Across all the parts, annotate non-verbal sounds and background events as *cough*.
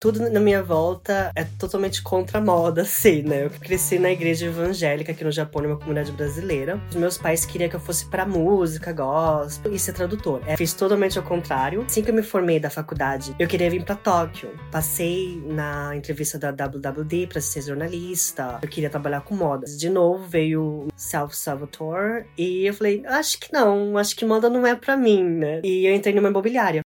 tudo na minha volta é totalmente contra a moda, assim, né? Eu cresci na igreja evangélica aqui no Japão, numa comunidade brasileira. Os meus pais queriam que eu fosse pra música, gospel e ser tradutor. Eu fiz totalmente ao contrário. Assim que eu me formei da faculdade, eu queria vir pra Tóquio. Passei na entrevista da WWD pra ser jornalista. Eu queria trabalhar com moda. De novo veio Self Saboteur e eu falei, acho que não, acho que moda não é pra mim, né? E eu entrei numa imobiliária.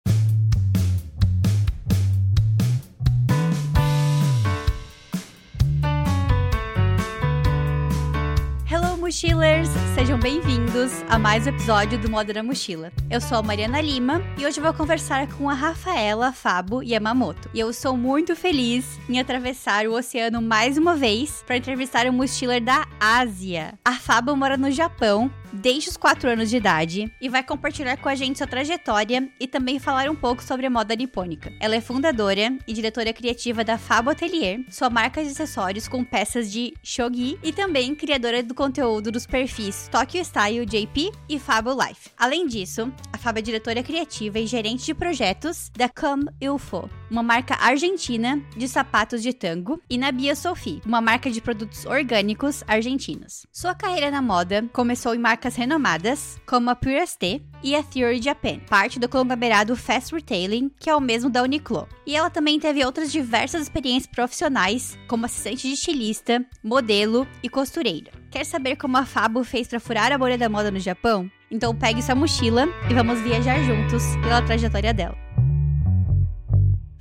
Mochilers! Sejam bem-vindos a mais um episódio do Moda na Mochila. Eu sou a Mariana Lima e hoje vou conversar com a Rafaela Fabo Yamamoto. E eu sou muito feliz em atravessar o oceano mais uma vez para entrevistar um mochiler da Ásia. A Fabo mora no Japão desde os 4 anos de idade e vai compartilhar com a gente sua trajetória e também falar um pouco sobre a moda nipônica. Ela é fundadora e diretora criativa da Fabo Atelier, sua marca de acessórios com peças de shogi e também criadora do conteúdo dos perfis Tokyo Style JP e Fabo Life. Além disso, a Fabo é diretora criativa e gerente de projetos da Come Ilfo, uma marca argentina de sapatos de tango, e na Bia Sophie, uma marca de produtos orgânicos argentinos. Sua carreira na moda começou em marcas renomadas como a Pure ST e a Theory Japan, parte do conglomerado Fast Retailing, que é o mesmo da Uniqlo. E ela também teve outras diversas experiências profissionais, como assistente de estilista, modelo e costureira. Quer saber como a Fabo fez para furar a bolha da moda no Japão? Então pegue sua mochila e vamos viajar juntos pela trajetória dela.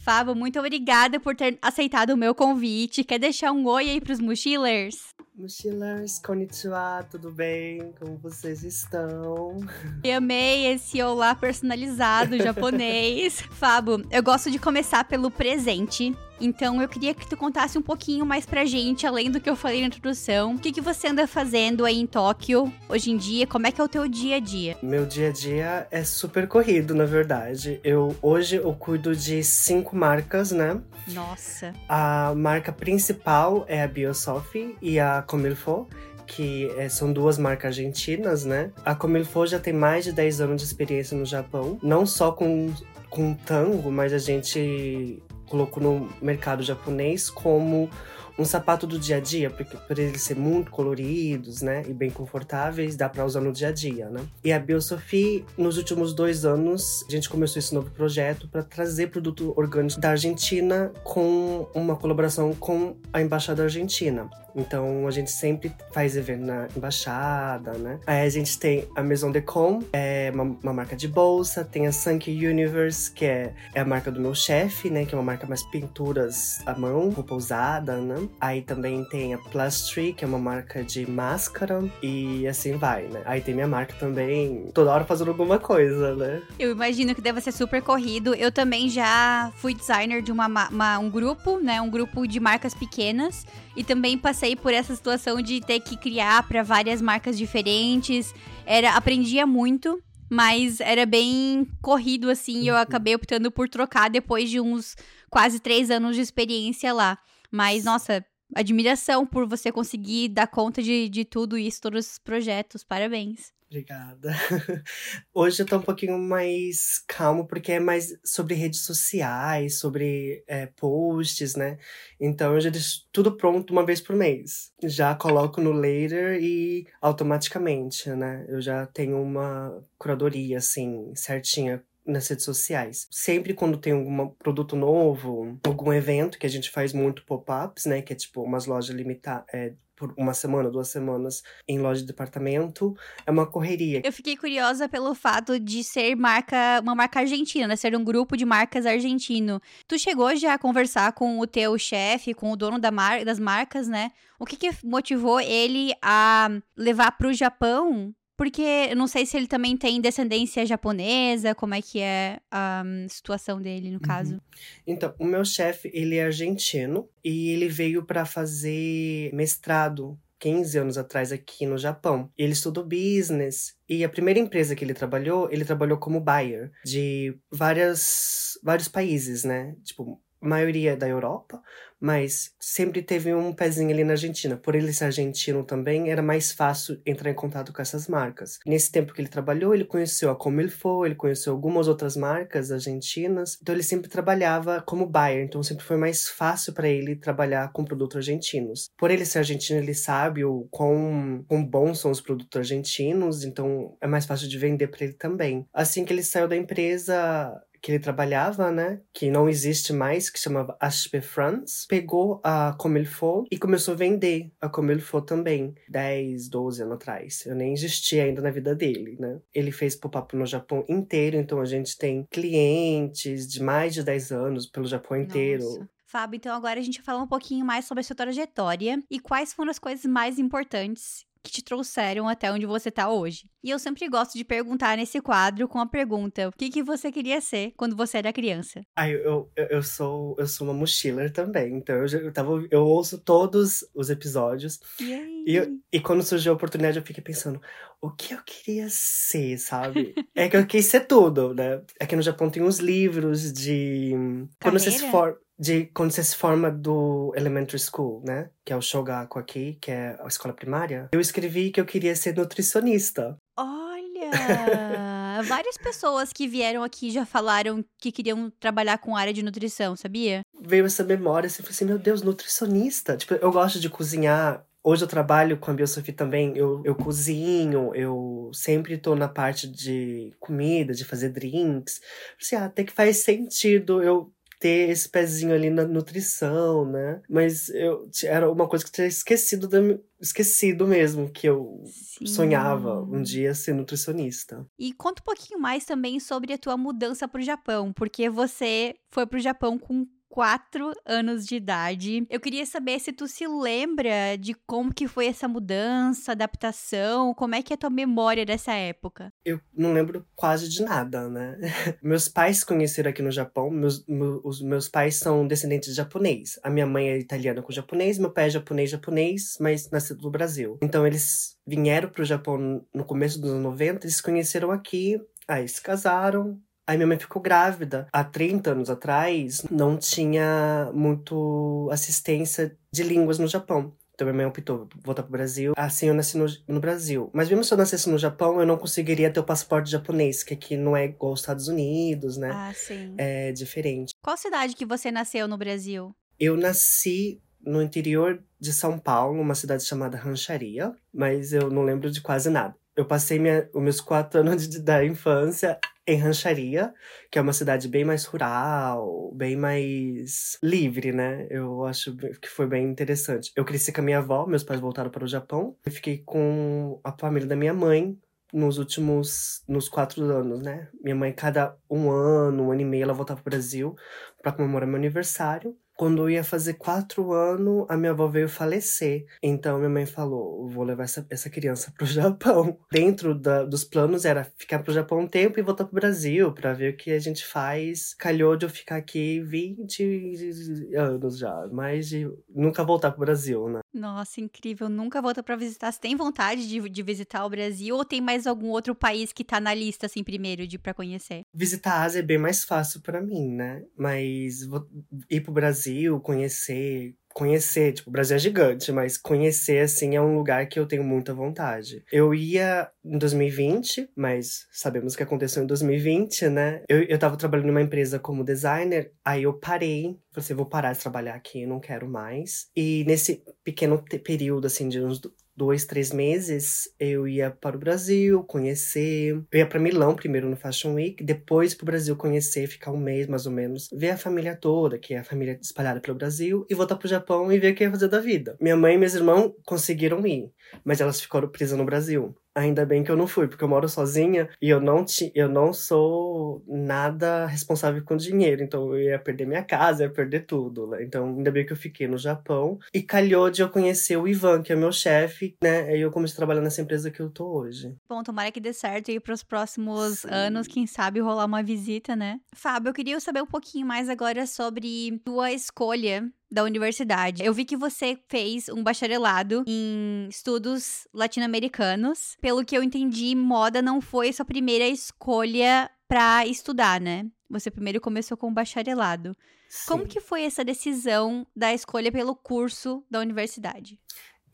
Fábio, muito obrigada por ter aceitado o meu convite. Quer deixar um oi aí pros mochilers? Mochilers, konnichiwa, tudo bem? Como vocês estão? *laughs* Eu amei esse olá personalizado japonês. *laughs* Fábio, eu gosto de começar pelo presente. Então eu queria que tu contasse um pouquinho mais pra gente, além do que eu falei na introdução. O que, que você anda fazendo aí em Tóquio hoje em dia? Como é que é o teu dia a dia? Meu dia a dia é super corrido, na verdade. Eu hoje eu cuido de cinco marcas, né? Nossa. A marca principal é a Biosofi e a Comilfo que é, são duas marcas argentinas, né? A Comilfo já tem mais de 10 anos de experiência no Japão, não só com, com tango, mas a gente colocou no mercado japonês como um sapato do dia a dia, porque por eles ser muito coloridos, né, e bem confortáveis, dá para usar no dia a dia, né? E a Biosophie, nos últimos dois anos, a gente começou esse novo projeto para trazer produto orgânico da Argentina com uma colaboração com a embaixada argentina. Então a gente sempre faz evento na embaixada, né? Aí a gente tem a Maison de Com, é uma, uma marca de bolsa, tem a Sankey Universe, que é, é a marca do meu chefe, né? Que é uma marca mais pinturas à mão, roupa usada, né? Aí também tem a Plastry, que é uma marca de máscara, e assim vai, né? Aí tem minha marca também, toda hora fazendo alguma coisa, né? Eu imagino que deve ser super corrido. Eu também já fui designer de uma, uma um grupo, né? Um grupo de marcas pequenas. E também passei por essa situação de ter que criar para várias marcas diferentes. Era aprendia muito, mas era bem corrido assim. E eu uhum. acabei optando por trocar depois de uns quase três anos de experiência lá. Mas nossa, admiração por você conseguir dar conta de, de tudo isso, todos os projetos. Parabéns. Obrigada. *laughs* Hoje eu tô um pouquinho mais calmo, porque é mais sobre redes sociais, sobre é, posts, né? Então eu já deixo tudo pronto uma vez por mês. Já coloco no later e automaticamente, né? Eu já tenho uma curadoria, assim, certinha nas redes sociais. Sempre quando tem algum produto novo, algum evento que a gente faz muito pop-ups, né? Que é tipo umas lojas limitadas, é, por uma semana, duas semanas em loja de departamento, é uma correria. Eu fiquei curiosa pelo fato de ser marca, uma marca argentina, né? Ser um grupo de marcas argentino. Tu chegou já a conversar com o teu chefe, com o dono da mar das marcas, né? O que, que motivou ele a levar para o Japão porque eu não sei se ele também tem descendência japonesa, como é que é a um, situação dele, no caso. Uhum. Então, o meu chefe, ele é argentino e ele veio para fazer mestrado 15 anos atrás aqui no Japão. Ele estudou business e a primeira empresa que ele trabalhou, ele trabalhou como buyer de várias, vários países, né? Tipo, maioria da Europa, mas sempre teve um pezinho ali na Argentina. Por ele ser argentino também, era mais fácil entrar em contato com essas marcas. Nesse tempo que ele trabalhou, ele conheceu a Comilfo, ele conheceu algumas outras marcas argentinas. Então ele sempre trabalhava como buyer, então sempre foi mais fácil para ele trabalhar com produtos argentinos. Por ele ser argentino, ele sabe o quão, quão bons são os produtos argentinos, então é mais fácil de vender para ele também. Assim que ele saiu da empresa, que ele trabalhava, né? Que não existe mais, que chamava HP France. Pegou a Comilfo e começou a vender a Comilfo também. 10, 12 anos atrás. Eu nem existia ainda na vida dele, né? Ele fez pop-up no Japão inteiro, então a gente tem clientes de mais de 10 anos pelo Japão inteiro. Nossa. Fábio, então agora a gente vai falar um pouquinho mais sobre a sua trajetória e quais foram as coisas mais importantes que te trouxeram até onde você tá hoje. E eu sempre gosto de perguntar nesse quadro com a pergunta: o que, que você queria ser quando você era criança? Ah, eu, eu, eu sou eu sou uma mochiler também, então eu, eu, tava, eu ouço todos os episódios. E? E, quando surgiu a oportunidade, eu fiquei pensando, o que eu queria ser, sabe? *laughs* é que eu quis ser tudo, né? Aqui no Japão tem uns livros de. Quando você se for de quando você se forma do elementary school, né? Que é o Shogaku aqui, que é a escola primária. Eu escrevi que eu queria ser nutricionista. Olha! *laughs* Várias pessoas que vieram aqui já falaram que queriam trabalhar com área de nutrição, sabia? Veio essa memória, assim, falei assim, meu Deus, nutricionista. Tipo, eu gosto de cozinhar. Hoje eu trabalho com a Biosofia também, eu, eu cozinho, eu sempre tô na parte de comida, de fazer drinks. Assim, ah, até que faz sentido eu ter esse pezinho ali na nutrição, né? Mas eu era uma coisa que eu tinha esquecido, da, esquecido mesmo, que eu Sim. sonhava um dia ser nutricionista. E conta um pouquinho mais também sobre a tua mudança para o Japão, porque você foi para o Japão com quatro anos de idade. Eu queria saber se tu se lembra de como que foi essa mudança, adaptação, como é que é a tua memória dessa época? Eu não lembro quase de nada, né? *laughs* meus pais conheceram aqui no Japão, meus, meus, os meus pais são descendentes de japonês. A minha mãe é italiana com japonês, meu pai é japonês japonês, mas nascido no Brasil. Então eles vieram pro Japão no começo dos anos 90, eles se conheceram aqui, aí se casaram, Aí minha mãe ficou grávida. Há 30 anos atrás, não tinha muito assistência de línguas no Japão. Então minha mãe optou voltar pro Brasil. Assim eu nasci no, no, Brasil. Mas mesmo se eu nascesse no Japão, eu não conseguiria ter o passaporte japonês, que aqui não é igual aos Estados Unidos, né? Ah, sim. É diferente. Qual cidade que você nasceu no Brasil? Eu nasci no interior de São Paulo, uma cidade chamada Rancharia, mas eu não lembro de quase nada. Eu passei minha, os meus quatro *laughs* anos de, da infância em Rancharia, que é uma cidade bem mais rural, bem mais livre, né? Eu acho que foi bem interessante. Eu cresci com a minha avó, meus pais voltaram para o Japão. Eu fiquei com a família da minha mãe nos últimos, nos quatro anos, né? Minha mãe, cada um ano, um ano e meio, ela voltava para o Brasil para comemorar meu aniversário. Quando eu ia fazer quatro anos, a minha avó veio falecer. Então minha mãe falou: vou levar essa, essa criança pro *laughs* Japão. Dentro da, dos planos era ficar pro Japão um tempo e voltar pro Brasil para ver o que a gente faz. Calhou de eu ficar aqui 20 anos já, mais de nunca voltar pro Brasil, né? Nossa, incrível. Nunca volta para visitar. Você tem vontade de, de visitar o Brasil ou tem mais algum outro país que tá na lista, assim, primeiro, de para conhecer? Visitar a Ásia é bem mais fácil para mim, né? Mas vou ir pro Brasil, conhecer, conhecer, tipo, o Brasil é gigante, mas conhecer, assim, é um lugar que eu tenho muita vontade. Eu ia em 2020, mas sabemos o que aconteceu em 2020, né? Eu, eu tava trabalhando numa empresa como designer, aí eu parei, falei assim, vou parar de trabalhar aqui, não quero mais. E nesse pequeno período, assim, de uns dois, três meses, eu ia para o Brasil conhecer. Eu ia para Milão primeiro no Fashion Week, depois para o Brasil conhecer, ficar um mês mais ou menos, ver a família toda, que é a família espalhada pelo Brasil, e voltar para o Japão e ver o que ia fazer da vida. Minha mãe e meus irmãos conseguiram ir, mas elas ficaram presas no Brasil. Ainda bem que eu não fui, porque eu moro sozinha e eu não, ti, eu não sou nada responsável com dinheiro. Então eu ia perder minha casa, ia perder tudo, né? Então ainda bem que eu fiquei no Japão. E calhou de eu conhecer o Ivan, que é meu chefe, né? E eu comecei a trabalhar nessa empresa que eu tô hoje. Bom, tomara que dê certo e pros próximos Sim. anos, quem sabe rolar uma visita, né? Fábio, eu queria saber um pouquinho mais agora sobre tua escolha da universidade. Eu vi que você fez um bacharelado em estudos latino-americanos. Pelo que eu entendi, moda não foi sua primeira escolha para estudar, né? Você primeiro começou com o bacharelado. Sim. Como que foi essa decisão da escolha pelo curso da universidade?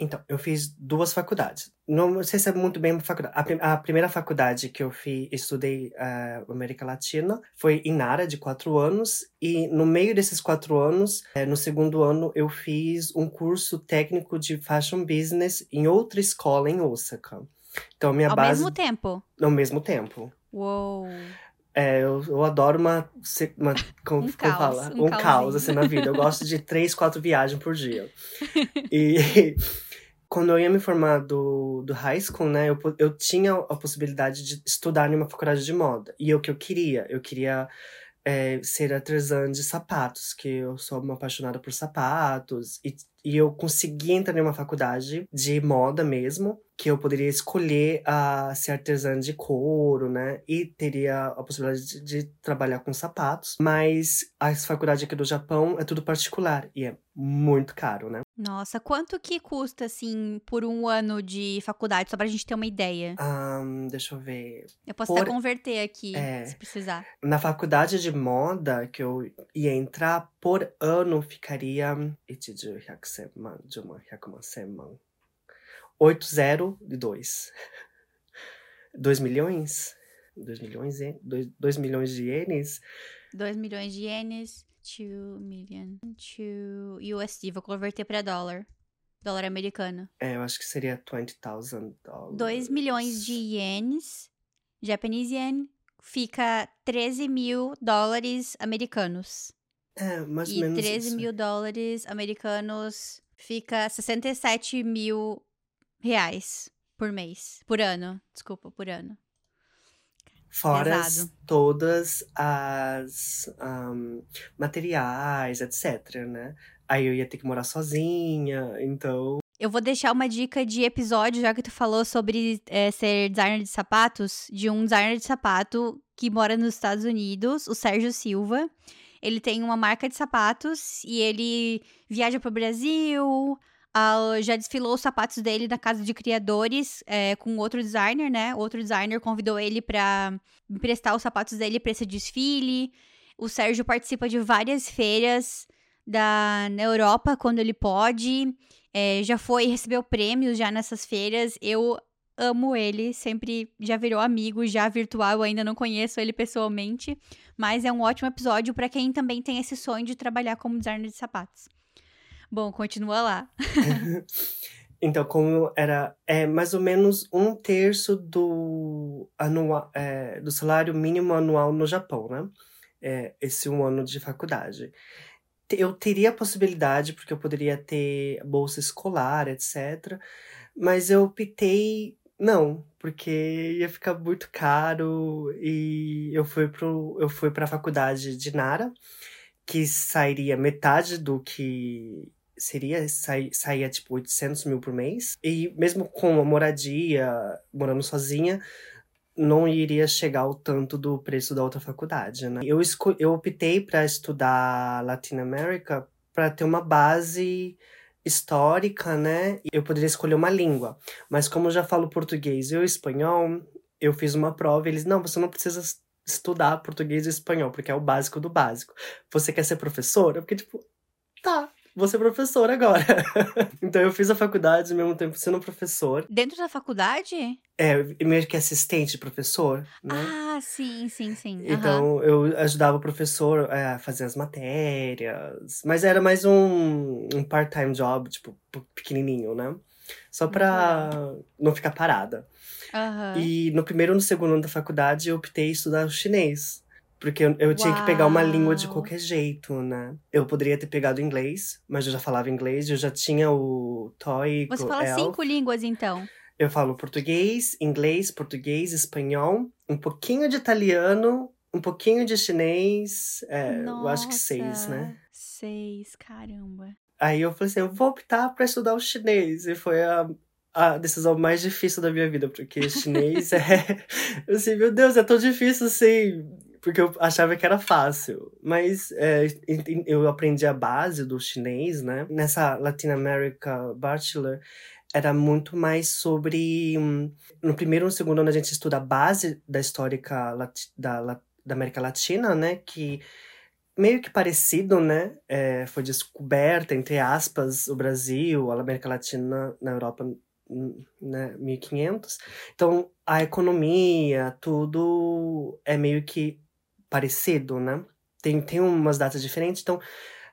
Então, eu fiz duas faculdades. Não sei se é muito bem faculdade. A, prim- a primeira faculdade que eu fiz, estudei eh, América Latina, foi em Nara, de quatro anos. E no meio desses quatro anos, eh, no segundo ano, eu fiz um curso técnico de Fashion Business em outra escola em Osaka. Então, minha Ao base... mesmo tempo. Ao mesmo tempo. Uou. É, eu, eu adoro uma. uma *laughs* como, Um como fala? um Um, caos, assim, na vida. Eu gosto de três, quatro viagens por dia. *laughs* E quando eu ia me formar do, do high school, né, eu, eu tinha a possibilidade de estudar em uma faculdade de moda. E é o que eu queria. Eu queria é, ser artesã de sapatos, que eu sou uma apaixonada por sapatos. E, e eu consegui entrar em uma faculdade de moda mesmo, que eu poderia escolher a ser artesã de couro, né? E teria a possibilidade de, de trabalhar com sapatos. Mas a faculdade aqui do Japão é tudo particular e é muito caro, né? Nossa, quanto que custa, assim, por um ano de faculdade? Só pra gente ter uma ideia. Ahn, deixa eu ver. Eu posso por- até converter aqui, é. se precisar. Na faculdade de moda que eu ia entrar, por ano ficaria. 1万、10万、100万、 1000万。802. 2 milhões? 2 milhões, 2, milhões de ienes? 2 milhões de ienes, 2 million, 2 USD. Vou converter pra dólar. Dólar americano. É, eu acho que seria 20,000 dólares. 2 milhões de ienes, Japanese yen, fica 13 mil dólares americanos. É, mais ou E menos 13 isso. mil dólares americanos fica 67 mil reais por mês. Por ano. Desculpa, por ano. Fora Pesado. todas as ahn, materiais, etc, né? Aí eu ia ter que morar sozinha, então... Eu vou deixar uma dica de episódio, já que tu falou sobre é, ser designer de sapatos, de um designer de sapato que mora nos Estados Unidos, o Sérgio Silva. Ele tem uma marca de sapatos e ele viaja pro Brasil, ah, já desfilou os sapatos dele na casa de criadores é, com outro designer, né? Outro designer convidou ele pra emprestar os sapatos dele pra esse desfile. O Sérgio participa de várias feiras da, na Europa quando ele pode. É, já foi, recebeu prêmios já nessas feiras. Eu amo ele, sempre já virou amigo, já virtual, ainda não conheço ele pessoalmente, mas é um ótimo episódio pra quem também tem esse sonho de trabalhar como designer de sapatos. Bom, continua lá. *laughs* Então, como era é, mais ou menos um terço do, anual, é, do salário mínimo anual no Japão, né? É, esse um ano de faculdade. Eu teria a possibilidade, porque eu poderia ter bolsa escolar, etc. Mas eu optei não, porque ia ficar muito caro e eu fui pro, eu fui para a faculdade de Nara, que sairia metade do que seria, sai, saía tipo 800 mil por mês. E mesmo com a moradia, morando sozinha, não iria chegar ao tanto do preço da outra faculdade, né? Eu, eu optei para estudar Latin America para ter uma base histórica, né? Eu poderia escolher uma língua, mas como eu já falo português e o espanhol, eu fiz uma prova e eles, não, você não precisa es- estudar português e espanhol, porque é o básico do básico. Você quer ser professora? Porque, tipo, tá, vou ser professor agora. *laughs* então eu fiz a faculdade ao mesmo tempo sendo professor. Dentro da faculdade? É, meio que assistente de professor, né? Ah, sim, sim, sim. Então eu ajudava o professor é, a fazer as matérias, mas era mais um, um part-time job, tipo, pe- pequenininho, né? Só pra não ficar parada. Aham. E no primeiro e no segundo ano da faculdade eu optei estudar chinês. Porque eu, eu tinha que pegar uma língua de qualquer jeito, né? Eu poderia ter pegado inglês, mas eu já falava inglês, eu já tinha o TOEIC, Você fala ELF. cinco línguas, então. Eu falo português, inglês, português, espanhol, um pouquinho de italiano, um pouquinho de chinês, é, eu acho que seis, né? Nossa, Seis, caramba. Aí eu falei assim, eu vou optar pra estudar o chinês. E foi a, a decisão mais difícil da minha vida, porque chinês *laughs* é. Eu assim, meu Deus, é tão difícil assim. Porque eu achava que era fácil. Mas é, eu aprendi a base do chinês, né? Nessa Latin America Bachelor, era muito mais sobre. hum, No primeiro e no segundo ano a gente estuda a base da histórica da, da América Latina, né? Que meio que parecido, né? É, foi descoberta, entre aspas, o Brasil, a América Latina na Europa, né, 1500. Então, a economia, tudo é meio que parecido, né? Tem, tem umas datas diferentes, então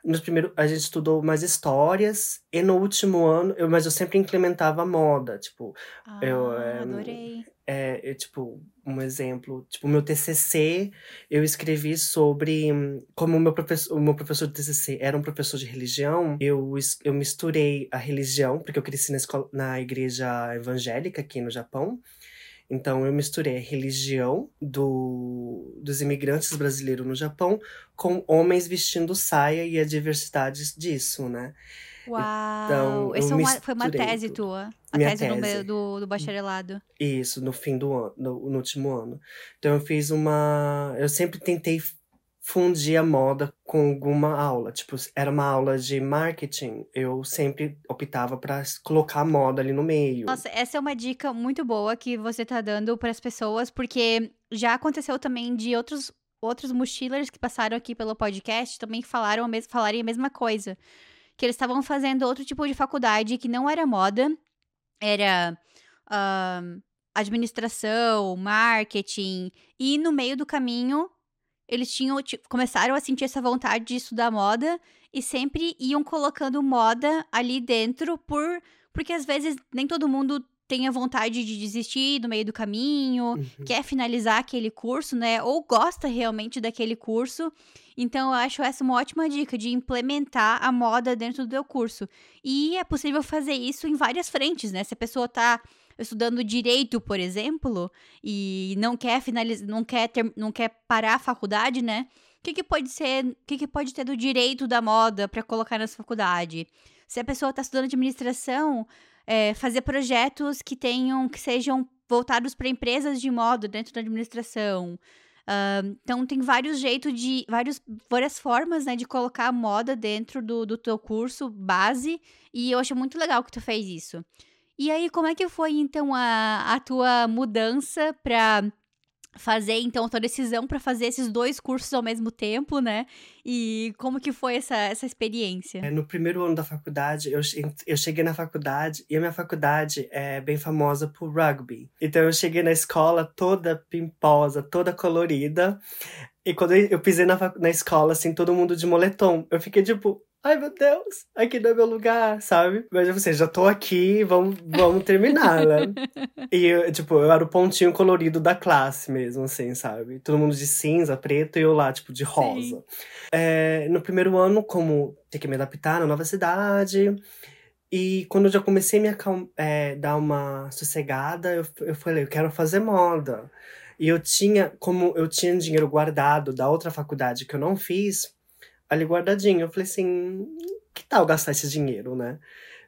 no primeiro a gente estudou mais histórias e no último ano eu mas eu sempre implementava moda tipo ah, eu é, adorei é, eu, tipo um exemplo tipo meu TCC eu escrevi sobre como o meu professor o meu professor de TCC era um professor de religião eu eu misturei a religião porque eu cresci na escola na igreja evangélica aqui no Japão então eu misturei a religião do, dos imigrantes brasileiros no Japão com homens vestindo saia e a diversidade disso, né? Uau! Então, uma, foi uma tese tua. A Minha tese, tese. do, do bacharelado. Isso, no fim do ano, no, no último ano. Então eu fiz uma. Eu sempre tentei fundir a moda com alguma aula. Tipo, era uma aula de marketing, eu sempre optava para colocar moda ali no meio. Nossa, essa é uma dica muito boa que você tá dando para as pessoas, porque já aconteceu também de outros outros mochilers que passaram aqui pelo podcast também falaram a mes falarem a mesma coisa. Que eles estavam fazendo outro tipo de faculdade que não era moda, era uh, administração, marketing, e no meio do caminho eles tinham tipo, começaram a sentir essa vontade de estudar moda e sempre iam colocando moda ali dentro por porque às vezes nem todo mundo tem a vontade de desistir no meio do caminho, uhum. quer finalizar aquele curso, né? Ou gosta realmente daquele curso. Então, eu acho essa uma ótima dica de implementar a moda dentro do teu curso. E é possível fazer isso em várias frentes, né? Se a pessoa tá estudando direito, por exemplo, e não quer finalizar, não quer ter, não quer parar a faculdade, né? O que, que pode ser, o que, que pode ter do direito da moda para colocar nessa faculdade? Se a pessoa está estudando administração, é, fazer projetos que tenham, que sejam voltados para empresas de moda dentro da administração. Uh, então tem vários jeitos de. Vários, várias formas né, de colocar moda dentro do, do teu curso base. E eu acho muito legal que tu fez isso. E aí, como é que foi, então, a, a tua mudança para fazer, então, a tua decisão para fazer esses dois cursos ao mesmo tempo, né? E como que foi essa, essa experiência? É, no primeiro ano da faculdade, eu, eu cheguei na faculdade e a minha faculdade é bem famosa por rugby. Então eu cheguei na escola toda pimposa, toda colorida. E quando eu pisei na, na escola, assim, todo mundo de moletom, eu fiquei tipo, ai meu Deus, aqui não é meu lugar, sabe? Mas você já tô aqui, vamos, vamos terminar, né? *laughs* e eu, tipo, eu era o pontinho colorido da classe mesmo, assim, sabe? Todo mundo de cinza, preto e eu lá, tipo, de rosa. É, no primeiro ano, como ter que me adaptar na nova cidade. E quando eu já comecei a me é, dar uma sossegada, eu, eu falei, eu quero fazer moda. E eu tinha, como eu tinha dinheiro guardado da outra faculdade que eu não fiz, ali guardadinho. Eu falei assim, que tal gastar esse dinheiro, né?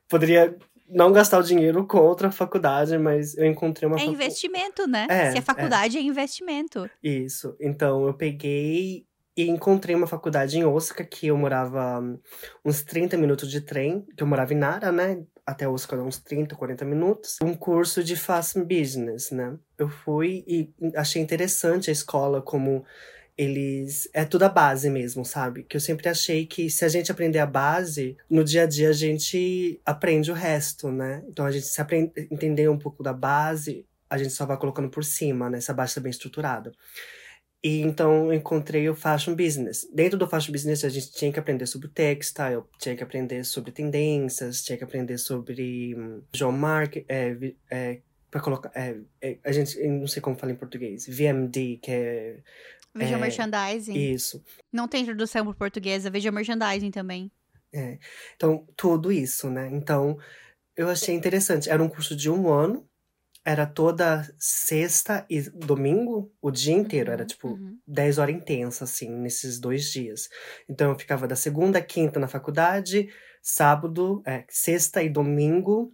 Poderia não gastar o dinheiro com outra faculdade, mas eu encontrei uma É facu... investimento, né? É, Se é faculdade, é. é investimento. Isso. Então, eu peguei e encontrei uma faculdade em Osaka, que eu morava uns 30 minutos de trem, que eu morava em Nara, né? Até Osaka, uns 30, 40 minutos. Um curso de Fashion Business, né? Eu fui e achei interessante a escola como eles. É tudo a base mesmo, sabe? Que eu sempre achei que se a gente aprender a base, no dia a dia a gente aprende o resto, né? Então a gente se aprende, entender um pouco da base, a gente só vai colocando por cima, né? Essa base está bem estruturada. E então eu encontrei o fashion business. Dentro do fashion business a gente tinha que aprender sobre textile, tinha que aprender sobre tendências, tinha que aprender sobre um, John Mark, é, é, para colocar, é, é, a gente, não sei como fala em português, VMD, que é Visual é, Merchandising. Isso. Não tem tradução por português, é Visual Merchandising também. É. Então, tudo isso, né? Então, eu achei interessante. Era um curso de um ano, era toda sexta e domingo, o dia inteiro. Uhum, era tipo uhum. 10 horas intensa, assim, nesses dois dias. Então, eu ficava da segunda a quinta na faculdade, sábado, é, sexta e domingo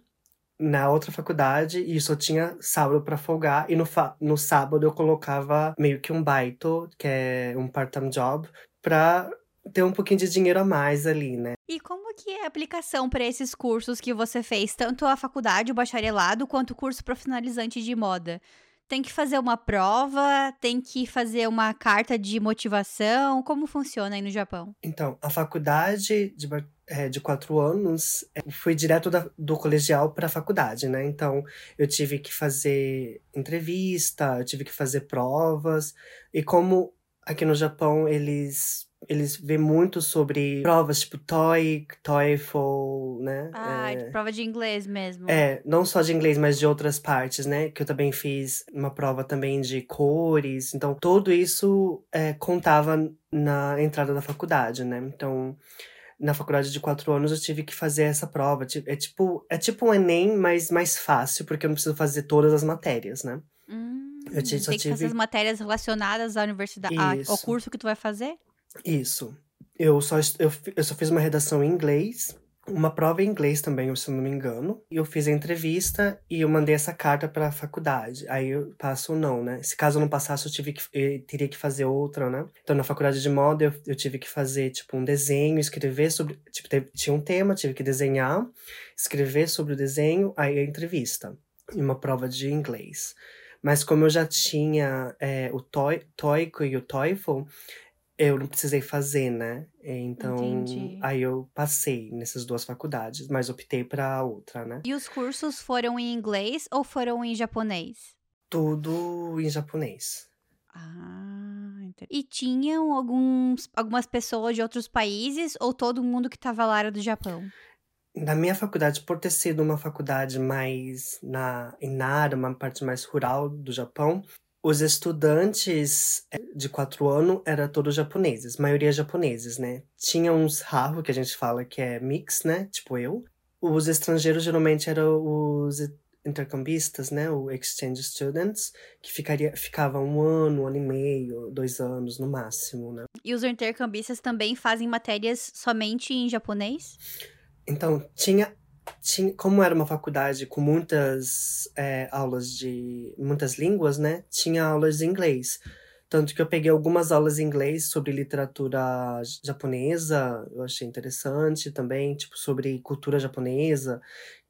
na outra faculdade e só tinha sábado para folgar. E no, no sábado eu colocava meio que um baito, que é um part-time job, pra ter um pouquinho de dinheiro a mais ali, né? E como que é a aplicação para esses cursos que você fez, tanto a faculdade, o bacharelado, quanto o curso profissionalizante de moda? Tem que fazer uma prova? Tem que fazer uma carta de motivação? Como funciona aí no Japão? Então, a faculdade de, é, de quatro anos é, foi direto da, do colegial para a faculdade, né? Então, eu tive que fazer entrevista, eu tive que fazer provas. E como aqui no Japão eles eles vê muito sobre provas tipo TOEIC, TOEFL, né? Ah, é, prova de inglês mesmo. É, não só de inglês, mas de outras partes, né? Que eu também fiz uma prova também de cores. Então, tudo isso é, contava na entrada da faculdade, né? Então, na faculdade de quatro anos eu tive que fazer essa prova. É tipo, é tipo um Enem, mas mais fácil, porque eu não preciso fazer todas as matérias, né? Hum, eu te, tem que tive... fazer as matérias relacionadas à universidade, ao curso que tu vai fazer? Isso. Eu só, eu, eu só fiz uma redação em inglês, uma prova em inglês também, se eu não me engano. E eu fiz a entrevista e eu mandei essa carta para a faculdade. Aí eu passo ou não, né? Se caso eu não passasse, eu, tive que, eu teria que fazer outra, né? Então, na faculdade de moda, eu, eu tive que fazer, tipo, um desenho, escrever sobre... Tipo, tinha um tema, tive que desenhar, escrever sobre o desenho, aí a entrevista. E uma prova de inglês. Mas como eu já tinha é, o TOEIC e o TOEFL, eu não precisei fazer, né? Então, Entendi. aí eu passei nessas duas faculdades, mas optei para outra, né? E os cursos foram em inglês ou foram em japonês? Tudo em japonês. Ah, entendi. E tinham alguns, algumas pessoas de outros países ou todo mundo que estava lá era do Japão? Na minha faculdade, por ter sido uma faculdade mais na em Nara, uma parte mais rural do Japão, os estudantes eh, de quatro anos eram todos japoneses, maioria japoneses, né? Tinha uns raro que a gente fala que é mix, né? Tipo eu. Os estrangeiros geralmente eram os intercambistas, né? O exchange students, que ficaria, ficava um ano, um ano e meio, dois anos no máximo, né? E os intercambistas também fazem matérias somente em japonês? Então, tinha tinha, como era uma faculdade com muitas é, aulas de muitas línguas, né? Tinha aulas de inglês. Tanto que eu peguei algumas aulas em inglês sobre literatura japonesa, eu achei interessante também, tipo, sobre cultura japonesa,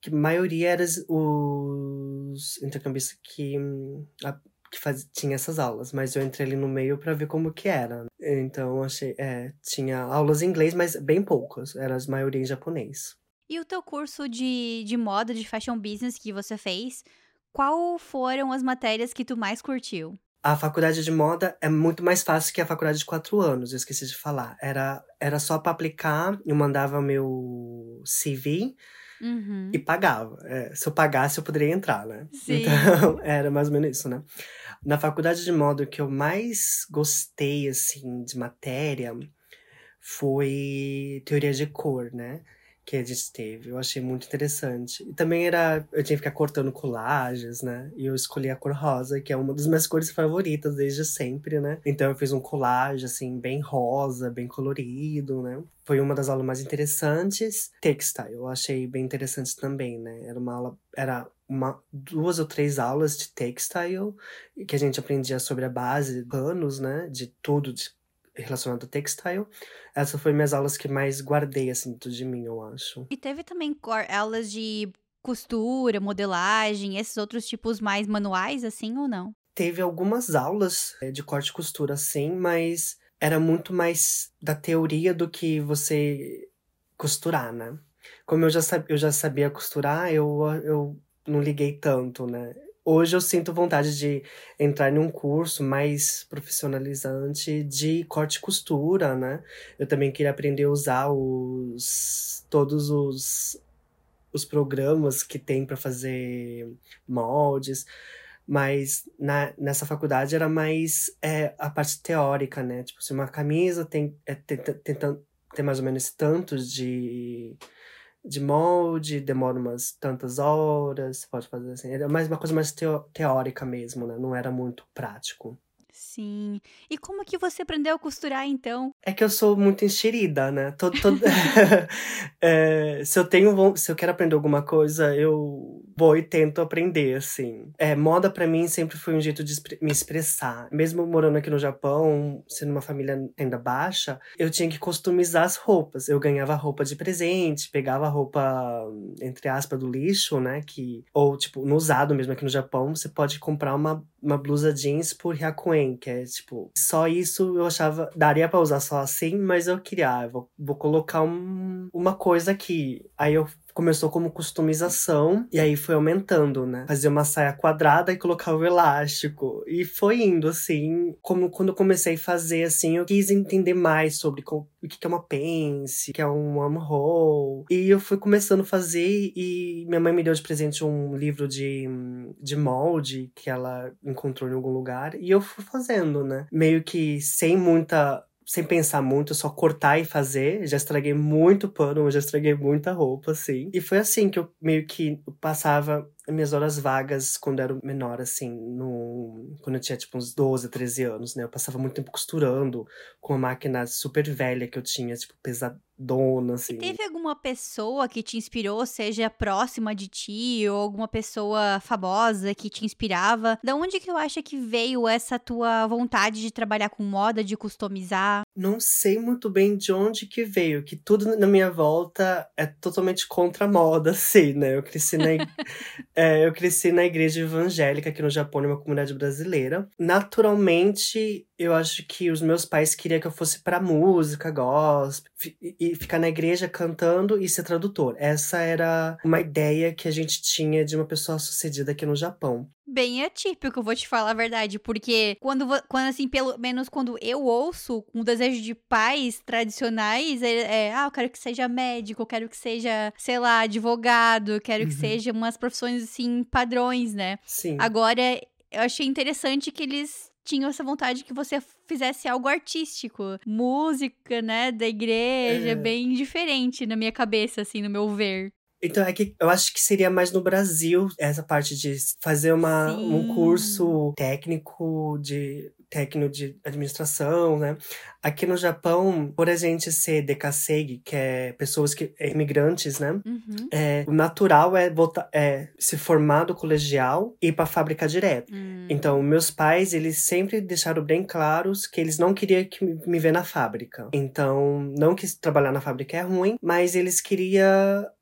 que a maioria eram os intercambistas que, a, que faz, tinha essas aulas, mas eu entrei ali no meio para ver como que era. Então, achei, é, tinha aulas em inglês, mas bem poucas, era a maioria em japonês. E o teu curso de, de moda, de fashion business que você fez, qual foram as matérias que tu mais curtiu? A faculdade de moda é muito mais fácil que a faculdade de quatro anos, eu esqueci de falar. Era, era só para aplicar, eu mandava meu CV uhum. e pagava. É, se eu pagasse, eu poderia entrar, né? Sim. Então, *laughs* era mais ou menos isso, né? Na faculdade de moda, o que eu mais gostei, assim, de matéria foi teoria de cor, né? Que a gente teve. Eu achei muito interessante. E também era. Eu tinha que ficar cortando colagens, né? E eu escolhi a cor rosa, que é uma das minhas cores favoritas desde sempre, né? Então eu fiz um colagem, assim, bem rosa, bem colorido, né? Foi uma das aulas mais interessantes. Textile, eu achei bem interessante também, né? Era uma aula. Era uma, duas ou três aulas de textile, que a gente aprendia sobre a base de panos, né? De tudo, de relacionado a textile. Essa foi minhas aulas que mais guardei, assim, dentro de mim, eu acho. E teve também aulas de costura, modelagem, esses outros tipos mais manuais, assim, ou não? Teve algumas aulas é, de corte e costura, sim, mas era muito mais da teoria do que você costurar, né? Como eu já, sab eu já sabia costurar, eu, eu não liguei tanto, né? Hoje eu sinto vontade de entrar em um curso mais profissionalizante de corte e costura, né? Eu também queria aprender a usar os todos os os programas que tem para fazer moldes, mas na, nessa faculdade era mais é, a parte teórica, né? Tipo, se uma camisa tem, é, tem, tem, tem, tem mais ou menos tantos de de molde, demora umas tantas horas, pode fazer assim. Era mais uma coisa mais teórica mesmo, né? Não era muito prático. Sim. E como que você aprendeu a costurar, então? É que eu sou muito enxerida, né? Todo, todo... *laughs* é, se eu tenho, se eu quero aprender alguma coisa, eu vou e tento aprender, assim. É, moda para mim sempre foi um jeito de me expressar. Mesmo morando aqui no Japão, sendo uma família ainda baixa, eu tinha que customizar as roupas. Eu ganhava roupa de presente, pegava roupa, entre aspas, do lixo, né? Que, ou, tipo, no usado mesmo aqui no Japão, você pode comprar uma uma blusa jeans por Hyakuen, que é tipo, só isso eu achava, daria para usar só assim, mas eu queria, ah, vou, vou colocar um, uma coisa aqui. Aí eu começou como customização e aí foi aumentando, né? Fazer uma saia quadrada e colocar o elástico. E foi indo, assim. Como quando eu comecei a fazer, assim, eu quis entender mais sobre o que é uma pence, o que é um armhole. E eu fui começando a fazer e minha mãe me deu de presente um livro de, de molde que ela encontrou em algum lugar. E eu fui fazendo, né? Meio que sem muita sem pensar muito, só cortar e fazer. Já estraguei muito pano, já estraguei muita roupa, assim. E foi assim que eu meio que passava minhas horas vagas quando eu era menor, assim, no... quando eu tinha tipo uns 12, 13 anos, né? Eu passava muito tempo costurando com uma máquina super velha que eu tinha, tipo, pesadona, assim. E teve alguma pessoa que te inspirou, seja próxima de ti, ou alguma pessoa famosa que te inspirava? Da onde que eu acho que veio essa tua vontade de trabalhar com moda, de customizar? Não sei muito bem de onde que veio, que tudo na minha volta é totalmente contra a moda, *laughs* assim, né? Eu cresci na *laughs* É, eu cresci na igreja evangélica aqui no Japão, numa comunidade brasileira. Naturalmente, eu acho que os meus pais queriam que eu fosse pra música, gospel, e ficar na igreja cantando e ser tradutor. Essa era uma ideia que a gente tinha de uma pessoa sucedida aqui no Japão bem atípico, vou te falar a verdade. Porque quando, quando assim, pelo menos quando eu ouço um desejo de pais tradicionais, é, é ah, eu quero que seja médico, eu quero que seja, sei lá, advogado, eu quero uhum. que seja umas profissões, assim, padrões, né? Sim. Agora, eu achei interessante que eles tinham essa vontade que você fizesse algo artístico. Música, né, da igreja, é. bem diferente na minha cabeça, assim, no meu ver. Então, é que eu acho que seria mais no Brasil essa parte de fazer uma, um curso técnico de técnico de administração, né? Aqui no Japão, por a gente ser dekasegi, que é pessoas que é imigrantes, né? Uhum. É, o natural é, voltar, é se formar do colegial e ir para fábrica direto. Uhum. Então, meus pais, eles sempre deixaram bem claros que eles não queriam que me ver na fábrica. Então, não que trabalhar na fábrica é ruim, mas eles queriam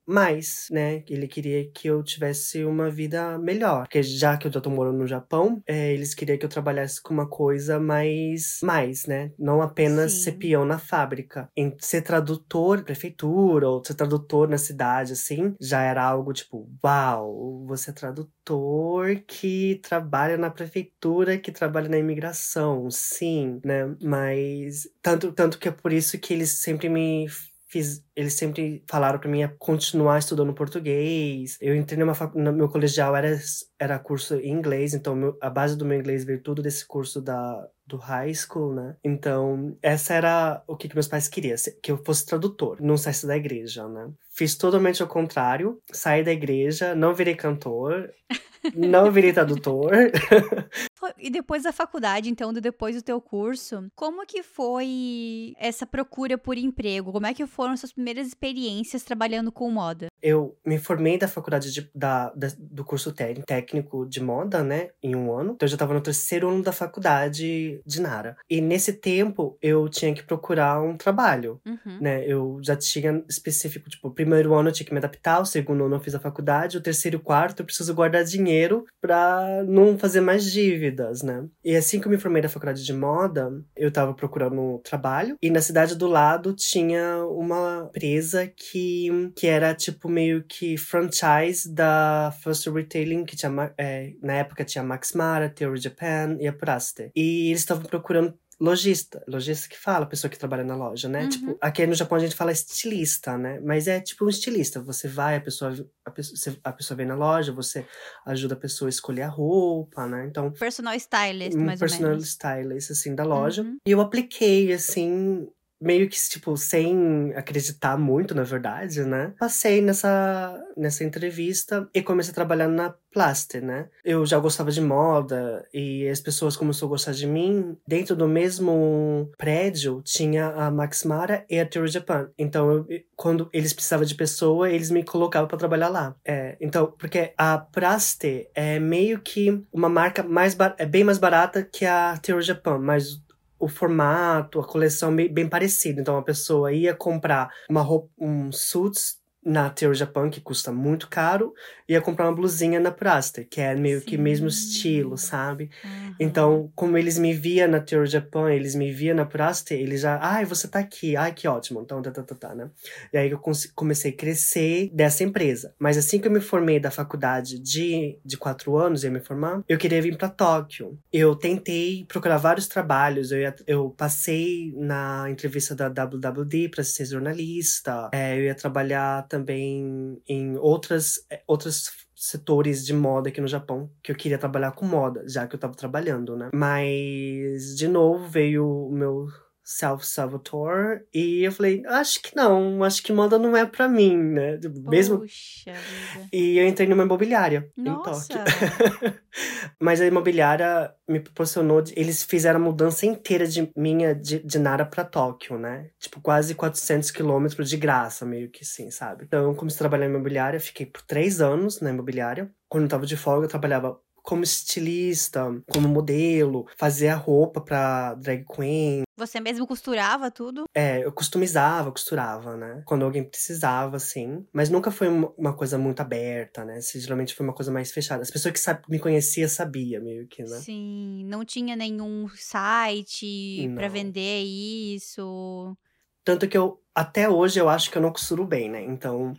mais, né? Ele queria que eu tivesse uma vida melhor. Porque já que eu já tô morando no Japão, é, eles queriam que eu trabalhasse com uma coisa mais, mais, né? Não apenas Sim. ser peão na fábrica. Em ser tradutor, prefeitura, ou ser tradutor na cidade, assim, já era algo tipo, uau, você é tradutor que trabalha na prefeitura, que trabalha na imigração, sim, né? Mas tanto, tanto que é por isso que eles sempre me fiz, eles sempre falaram para mim continuar estudando português. Eu entrei numa fac... no meu colegial era era curso em inglês, então meu, a base do meu inglês veio tudo desse curso da do high school, né? Então, essa era o que, que meus pais queriam, que eu fosse tradutor, não saísse da igreja, né? Fiz totalmente ao contrário, saí da igreja, não virei cantor, *laughs* não virei tradutor. *laughs* E depois da faculdade, então, depois do teu curso, como que foi essa procura por emprego? Como é que foram suas primeiras experiências trabalhando com moda? Eu me formei da faculdade de, da, da, do curso técnico de moda, né, em um ano. Então eu já estava no terceiro ano da faculdade de Nara. E nesse tempo eu tinha que procurar um trabalho, uhum. né? Eu já tinha específico, tipo, o primeiro ano eu tinha que me adaptar, o segundo ano eu fiz a faculdade, o terceiro e o quarto eu preciso guardar dinheiro para não fazer mais dívidas, né? E assim que eu me formei da faculdade de moda, eu tava procurando trabalho e na cidade do lado tinha uma empresa que, que era tipo meio que franchise da First Retailing, que tinha, é, na época tinha Max Mara, Theory Japan e a Praste. E eles estavam procurando lojista, lojista que fala, pessoa que trabalha na loja, né? Uhum. Tipo, aqui no Japão a gente fala estilista, né? Mas é tipo um estilista. Você vai, a pessoa, a pessoa, a pessoa vem na loja, você ajuda a pessoa a escolher a roupa, né? Então. Personal stylist, um mais personal ou menos. Personal stylist, assim, da loja. Uhum. E eu apliquei, assim, meio que, tipo, sem acreditar muito, na verdade, né? Passei nessa, nessa entrevista e comecei a trabalhar na Plaster, né? Eu já gostava de moda e as pessoas começaram a gostar de mim. Dentro do mesmo prédio tinha a Max Mara e a Theory Japan. Então, eu, quando eles precisavam de pessoa, eles me colocavam para trabalhar lá. É, então, porque a Praste é meio que uma marca mais é bem mais barata que a Theory Japan, mas o formato, a coleção bem, bem parecida. Então a pessoa ia comprar uma roupa, um suits na Teo Japan, que custa muito caro, ia comprar uma blusinha na Praster, que é meio Sim. que mesmo estilo, sabe? Aham. Então, como eles me via na Teo Japan, eles me via na Praster, eles já, ai, você tá aqui, ai, que ótimo, então, tá, tá, tá, tá, né? E aí eu comecei a crescer dessa empresa. Mas assim que eu me formei da faculdade de, de quatro anos, eu ia me formar, eu queria vir pra Tóquio. Eu tentei procurar vários trabalhos, eu, ia- eu passei na entrevista da WWD pra ser jornalista, é, eu ia trabalhar também em outras, é, outros setores de moda aqui no Japão, que eu queria trabalhar com moda, já que eu tava trabalhando, né? Mas, de novo, veio o meu self-saboteur e eu falei, acho que não, acho que moda não é pra mim, né? Mesmo... Puxa vida. E eu entrei numa imobiliária em Nossa. Tóquio. *laughs* Mas a imobiliária me proporcionou. Eles fizeram a mudança inteira de minha de, de Nara pra Tóquio, né? Tipo, quase 400 quilômetros de graça, meio que sim, sabe? Então, eu comecei a trabalhar em imobiliária, fiquei por três anos na imobiliária. Quando eu tava de folga, eu trabalhava como estilista, como modelo, fazia roupa pra drag queen. Você mesmo costurava tudo? É, eu customizava, costurava, né? Quando alguém precisava, assim. Mas nunca foi uma coisa muito aberta, né? Assim, Geralmente foi uma coisa mais fechada. As pessoas que me conheciam sabia meio que, né? Sim, não tinha nenhum site pra Não. vender isso. Tanto que eu, até hoje, eu acho que eu não costuro bem, né? Então,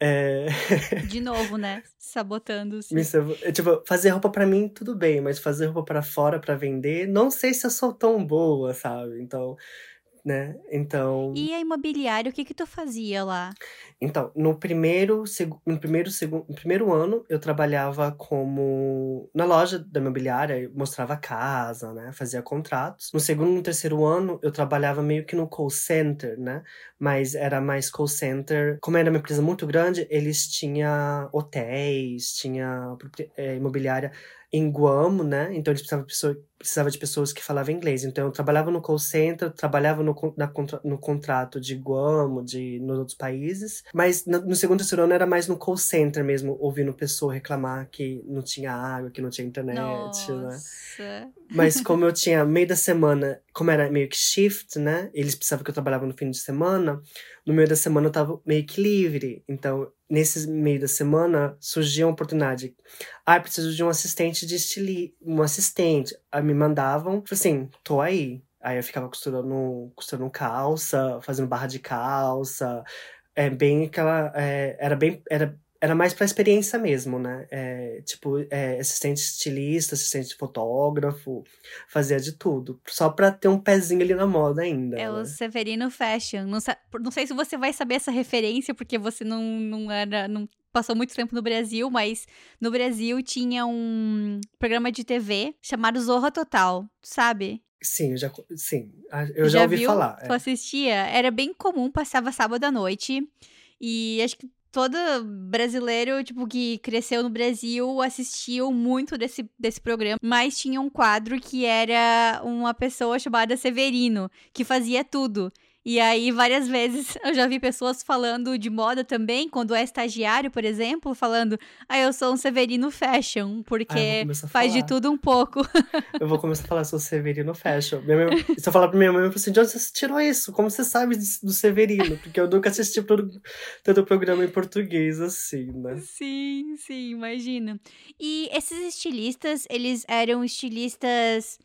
é... *laughs* De novo, né? Sabotando-se. é, tipo, fazer roupa pra mim, tudo bem. Mas fazer roupa pra fora, pra vender, não sei se eu sou tão boa, sabe? Então, né? Então... E a imobiliária, o que que tu fazia lá? Então, no primeiro, no primeiro, segundo, no primeiro ano, eu trabalhava como na loja da imobiliária, mostrava casa, né? Fazia contratos. No segundo e no terceiro ano, eu trabalhava meio que no call center, né? Mas era mais call center. Como era uma empresa muito grande, eles tinham hotéis, tinha eh, imobiliária em Guam, né? Então eles precisavam de, pessoa, precisava de pessoas que falavam inglês. Então eu trabalhava no call center, trabalhava no, na no contrato de Guam, de nos outros países. Mas no, no segundo ano era mais no call center mesmo, ouvindo pessoa reclamar que não tinha água, que não tinha internet, né? Nossa. Mas como eu *laughs* tinha meio da semana, como era meio que shift, né? Eles precisavam que eu trabalhava no fim de semana. No meio da semana eu tava meio que livre. Então, nesse meio da semana, surgia uma oportunidade. Ah, preciso de um assistente de estili... Um assistente. Me mandavam, tipo assim, tô aí. Aí eu ficava costurando, costurando calça, fazendo barra de calça. É bem aquela. é, era bem. Era, era mais pra experiência mesmo, né? É, tipo, é, assistente estilista, assistente fotógrafo, fazia de tudo. Só pra ter um pezinho ali na moda ainda. É né? o Severino Fashion. Não, não sei se você vai saber essa referência, porque você não, não era. Não passou muito tempo no Brasil, mas no Brasil tinha um programa de TV chamado Zorra Total, sabe? Sim, eu já, sim, eu já, ouvi viu? falar. Tu é. assistia? Era bem comum, passava sábado à noite. E acho que todo brasileiro, tipo, que cresceu no Brasil, assistiu muito desse, desse programa. Mas tinha um quadro que era uma pessoa chamada Severino, que fazia tudo. E aí, várias vezes, *laughs* eu já vi pessoas falando de moda também, quando é estagiário, por exemplo, falando, ah, eu sou um Severino Fashion, Ah, porque começar a faz de tudo um pouco. *laughs* Eu vou começar a falar o Severino Fashion. Minha mãe, se eu falar pra minha mãe, eu falo assim, de onde você tirou isso? Como você sabe do Severino? Porque eu nunca assisti todo o programa em português, assim, né? Sim, sim, imagina. E esses estilistas, eles eram estilistas.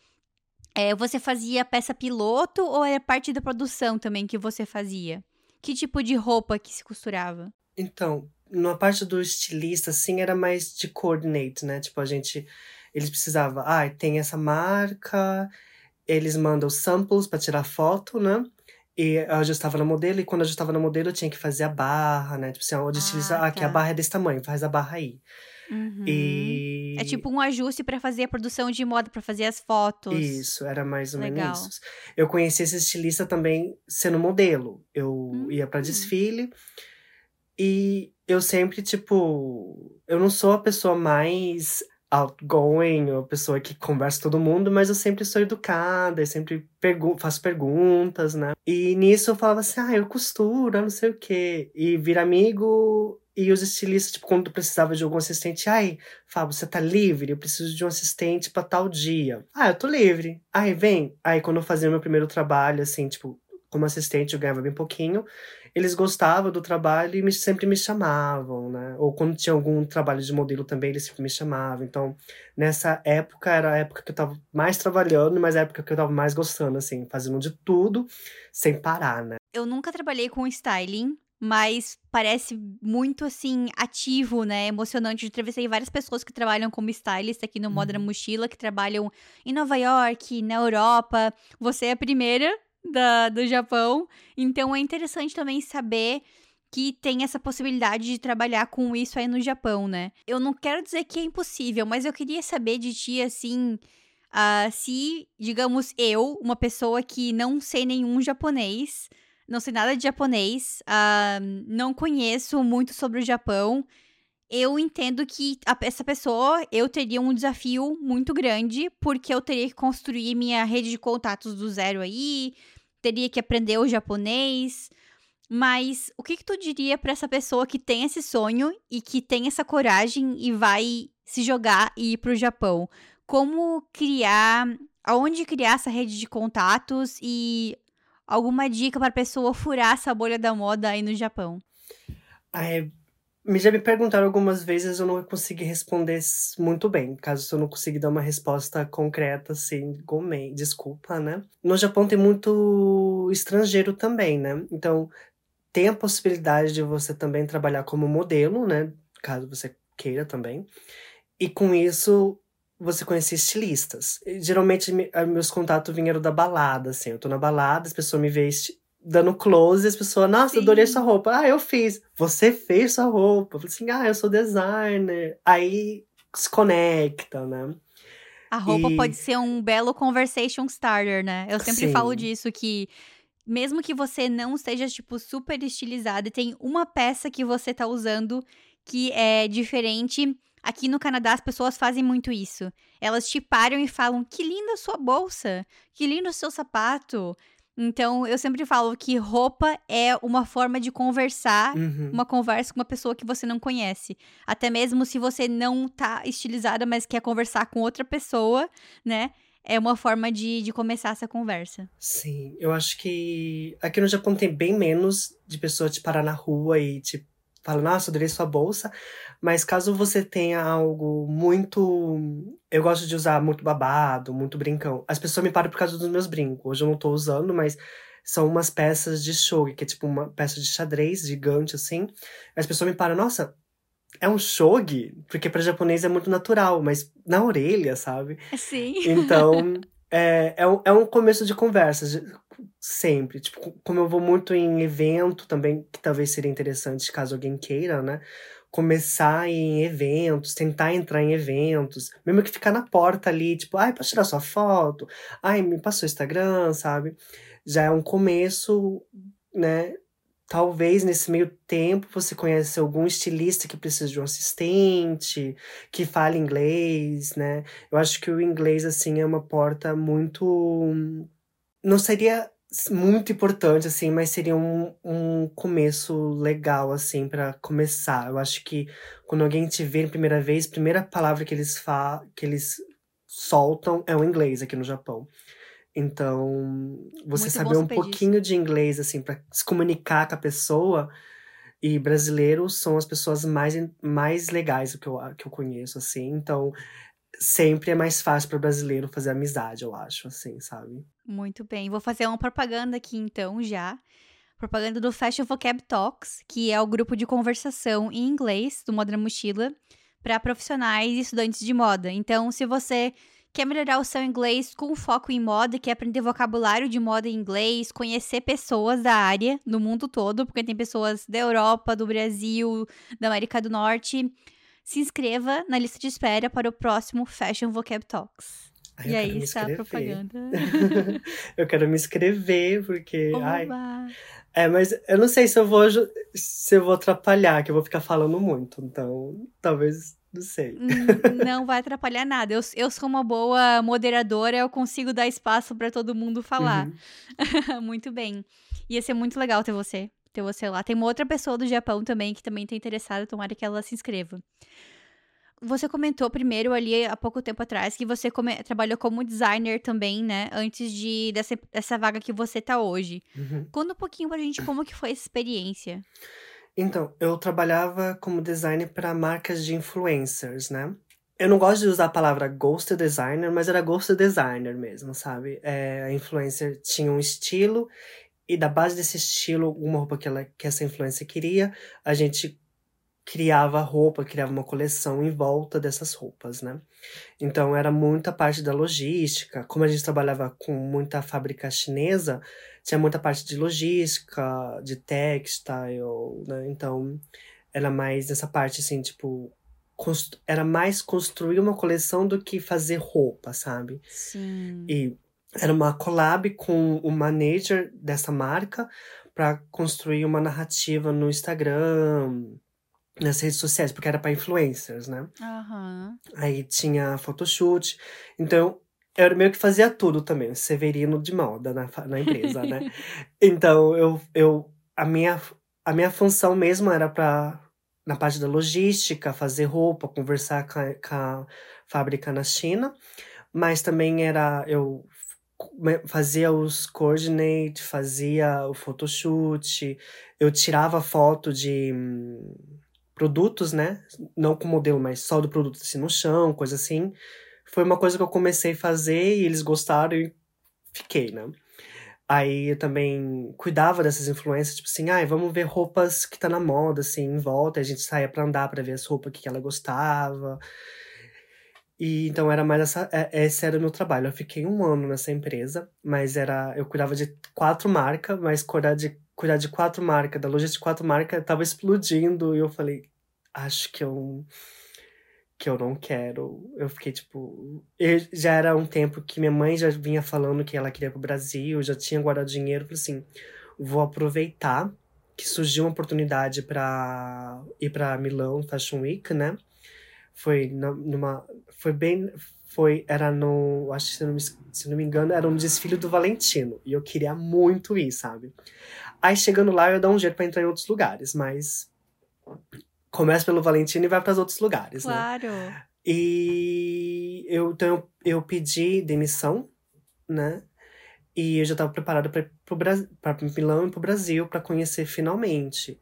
É, você fazia peça piloto ou era parte da produção também que você fazia? Que tipo de roupa que se costurava? Então, na parte do estilista, assim, era mais de coordinate, né? Tipo, a gente. Eles precisavam. Ah, tem essa marca. Eles mandam samples pra tirar foto, né? E eu ajustava na modelo, e quando eu ajustava na modelo, eu tinha que fazer a barra, né? Tipo assim, onde Ah, estilista. Ah, que a tá. barra é desse tamanho, faz a barra aí. Uhum. E. É tipo um ajuste pra fazer a produção de moda, pra fazer as fotos. Isso, era mais ou Legal. menos isso. Eu conheci esse estilista também sendo modelo. Eu ia pra Hum. desfile e eu sempre, tipo, eu não sou a pessoa mais outgoing, ou a pessoa que conversa com todo mundo, mas eu sempre sou educada, eu sempre pergu faço perguntas, né? E nisso eu falava assim, ah, eu costuro, não sei o quê. E vira amigo. E os estilistas, tipo, quando precisava de algum assistente, ai, Fábio, você tá livre? Eu preciso de um assistente pra tal dia. Ah, eu tô livre. Aí vem. Aí quando eu fazia o meu primeiro trabalho, assim, tipo, como assistente eu ganhava bem pouquinho. Eles gostavam do trabalho e me, sempre me chamavam, né? Ou quando tinha algum trabalho de modelo também, eles sempre me chamavam. Então, nessa época era a época que eu tava mais trabalhando, mas a época que eu tava mais gostando, assim, fazendo de tudo sem parar, né? Eu nunca trabalhei com styling, mas parece muito assim ativo, né? Emocionante. Eu entrevistei várias pessoas que trabalham como stylist aqui no uhum. Moda Mochila, que trabalham em Nova York, na Europa. Você é a primeira da, do Japão, então é interessante também saber que tem essa possibilidade de trabalhar com isso aí no Japão, né? Eu não quero dizer que é impossível, mas eu queria saber de ti assim. Uh, se, digamos, eu, uma pessoa que não sei nenhum japonês, não sei nada de japonês, uh, não conheço muito sobre o Japão. Eu entendo que a, essa pessoa, eu teria um desafio muito grande, porque eu teria que construir minha rede de contatos do zero aí, teria que aprender o japonês. Mas o que, que tu diria para essa pessoa que tem esse sonho e que tem essa coragem e vai se jogar e ir pro Japão? Como criar, aonde criar essa rede de contatos e alguma dica para a pessoa furar essa bolha da moda aí no Japão? É, me já me perguntaram algumas vezes, eu não consegui responder muito bem. Caso eu não consiga dar uma resposta concreta, assim, gomei, desculpa, né? No Japão tem muito estrangeiro também, né? Então, tem a possibilidade de você também trabalhar como modelo, né? Caso você queira também. E com isso, você conhecer estilistas. Geralmente, meus contatos vieram da balada, assim. Eu tô na balada, as pessoas me veem dando close, as pessoas, nossa, Sim. adorei sua roupa. Ah, eu fiz. Você fez sua roupa. Eu assim, ah, eu sou designer. Aí se conecta, né? A roupa e... pode ser um belo conversation starter, né? Eu sempre Sim. falo disso, que mesmo que você não esteja, tipo, super estilizada e tem uma peça que você tá usando que é diferente Aqui no Canadá as pessoas fazem muito isso. Elas te param e falam: "Que linda a sua bolsa, que lindo o seu sapato". Então, eu sempre falo que roupa é uma forma de conversar, uhum. uma conversa com uma pessoa que você não conhece. Até mesmo se você não tá estilizada, mas quer conversar com outra pessoa, né? É uma forma de, de começar essa conversa. Sim, eu acho que aqui no Japão tem bem menos de pessoa te parar na rua e te fala, nossa, adorei sua bolsa. Mas caso você tenha algo muito. Eu gosto de usar muito babado, muito brincão. As pessoas me param por causa dos meus brincos. Hoje eu não tô usando, mas são umas peças de shogi, que é tipo uma peça de xadrez gigante, assim. As pessoas me param, nossa, é um shogi? Porque para japonês é muito natural, mas na orelha, sabe? Sim. Então, é, é, um, é um começo de conversa sempre. Tipo, como eu vou muito em evento também, que talvez seria interessante caso alguém queira, né? Começar em eventos, tentar entrar em eventos, mesmo que ficar na porta ali, tipo, ai, posso tirar sua foto? Ai, me passou o Instagram, sabe? Já é um começo, né? Talvez nesse meio tempo você conhece algum estilista que precisa de um assistente, que fale inglês, né? Eu acho que o inglês, assim, é uma porta muito. Não seria muito importante, assim, mas seria um, um começo legal, assim, para começar. Eu acho que quando alguém te vê a primeira vez, a primeira palavra que eles, fa que eles soltam é o inglês aqui no Japão. Então, você muito saber um pouquinho de inglês, assim, para se comunicar com a pessoa. E brasileiros são as pessoas mais, mais legais que eu, que eu conheço, assim. Então, sempre é mais fácil para brasileiro fazer amizade, eu acho, assim, sabe? Muito bem. Vou fazer uma propaganda aqui então já. Propaganda do Fashion Vocab Talks, que é o grupo de conversação em inglês do Moda Mochila para profissionais e estudantes de moda. Então, se você quer melhorar o seu inglês com foco em moda, quer aprender vocabulário de moda em inglês, conhecer pessoas da área no mundo todo, porque tem pessoas da Europa, do Brasil, da América do Norte, se inscreva na lista de espera para o próximo Fashion Vocab Talks. Ai, e aí está a propaganda. *laughs* eu quero me inscrever, porque. Ai, é, mas eu não sei se eu vou se eu vou atrapalhar, que eu vou ficar falando muito. Então, talvez. Não sei. Não vai atrapalhar nada. Eu, eu sou uma boa moderadora, eu consigo dar espaço para todo mundo falar. Uhum. *laughs* muito bem. Ia ser muito legal ter você ter você lá. Tem uma outra pessoa do Japão também que também tá interessada, tomara que ela se inscreva. Você comentou primeiro ali há pouco tempo atrás que você come, trabalhou como designer também, né? Antes de dessa, dessa vaga que você tá hoje. Uhum. Conta um pouquinho pra gente como que foi essa experiência. Então, eu trabalhava como designer para marcas de influencers, né? Eu não gosto de usar a palavra ghost designer, mas era ghost designer mesmo, sabe? É, a influencer tinha um estilo e da base desse estilo, uma roupa que, ela, que essa influencer queria, a gente criava roupa, criava uma coleção em volta dessas roupas, né? Então era muita parte da logística. Como a gente trabalhava com muita fábrica chinesa, tinha muita parte de logística, de textile, né? Então era mais essa parte assim, tipo, era mais construir uma coleção do que fazer roupa, sabe? Sim. E era uma collab com o manager dessa marca para construir uma narrativa no Instagram, nas redes sociais, porque era para influencers, né? Uhum. Aí tinha photoshoot. Então, eu meio que fazia tudo também, Severino de moda na, na empresa, né? *laughs* Então, eu, eu a minha a minha função mesmo era para na parte da logística, fazer roupa, conversar com a, com a fábrica na China, mas também era eu fazia os coordinate, fazia o photoshoot, eu tirava foto de hum, produtos, né? Não com modelo, mas só do produto assim no chão, coisa assim. Foi uma coisa que eu comecei a fazer e eles gostaram e fiquei, né? Aí eu também cuidava dessas influências, tipo assim, ai, ah, vamos ver roupas que tá na moda, assim, em volta. A gente saía pra andar pra ver as roupas que ela gostava. E então era mais essa. É, esse era o meu trabalho. Eu fiquei um ano nessa empresa, mas era. Eu cuidava de quatro marcas, mas cuidar de, cuidar de quatro marcas, da logística de quatro marcas, tava explodindo. E eu falei, acho que eu que eu não quero. Eu fiquei tipo. Eu, já era um tempo que minha mãe já vinha falando que ela queria ir pro Brasil, já tinha guardado dinheiro. Falei assim: vou aproveitar que surgiu uma oportunidade para ir para Milão Fashion Week, né? Foi numa. Foi bem. Foi. Era no. Acho que se não, me, se não me engano, era um desfile do Valentino. E eu queria muito ir, sabe? Aí chegando lá, eu dar um jeito pra entrar em outros lugares, mas começa pelo Valentino e vai para os outros lugares, claro. né? Claro. E eu, então eu, eu pedi demissão, né? E eu já estava preparada para Milão e para o Brasil para conhecer finalmente.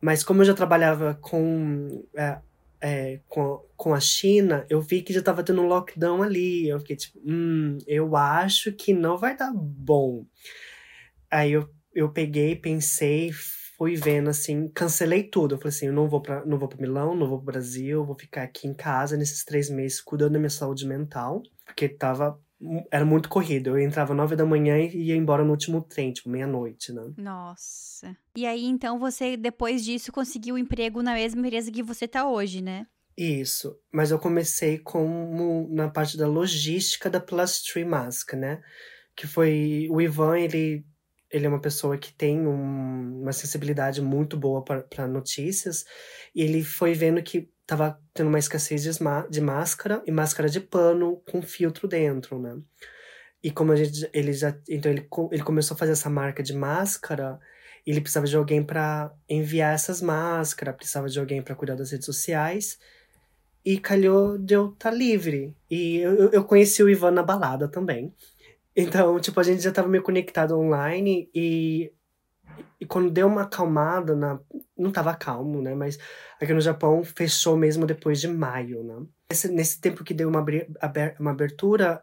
Mas como eu já trabalhava com, é, é, com, com a China, eu vi que já estava tendo um lockdown ali. Eu fiquei tipo, hum, eu acho que não vai dar bom. Aí eu, eu peguei, pensei, fui vendo assim, cancelei tudo. Eu falei assim, eu não vou para não vou para Milão, não vou pro Brasil, vou ficar aqui em casa nesses três meses cuidando da minha saúde mental, porque tava era muito corrido. Eu entrava nove da manhã e ia embora no último trem, tipo, meia-noite, né? Nossa. E aí, então, você, depois disso, conseguiu um emprego na mesma empresa que você tá hoje, né? Isso. Mas eu comecei como na parte da logística da Plus Tree Mask, né? Que foi... O Ivan, ele ele é uma pessoa que tem um, uma sensibilidade muito boa para notícias. E ele foi vendo que tava tendo uma escassez de, de, máscara e máscara de pano com filtro dentro, né? E como a gente, ele já, então ele, ele começou a fazer essa marca de máscara, ele precisava de alguém para enviar essas máscaras, precisava de alguém para cuidar das redes sociais. E calhou de eu estar tá livre. E eu, eu conheci o Ivan na balada também. Então, tipo, a gente já tava meio conectado online e, e quando deu uma acalmada, na, não tava calmo, né? Mas aqui no Japão fechou mesmo depois de maio, né? Nesse, nesse tempo que deu uma, uma abertura,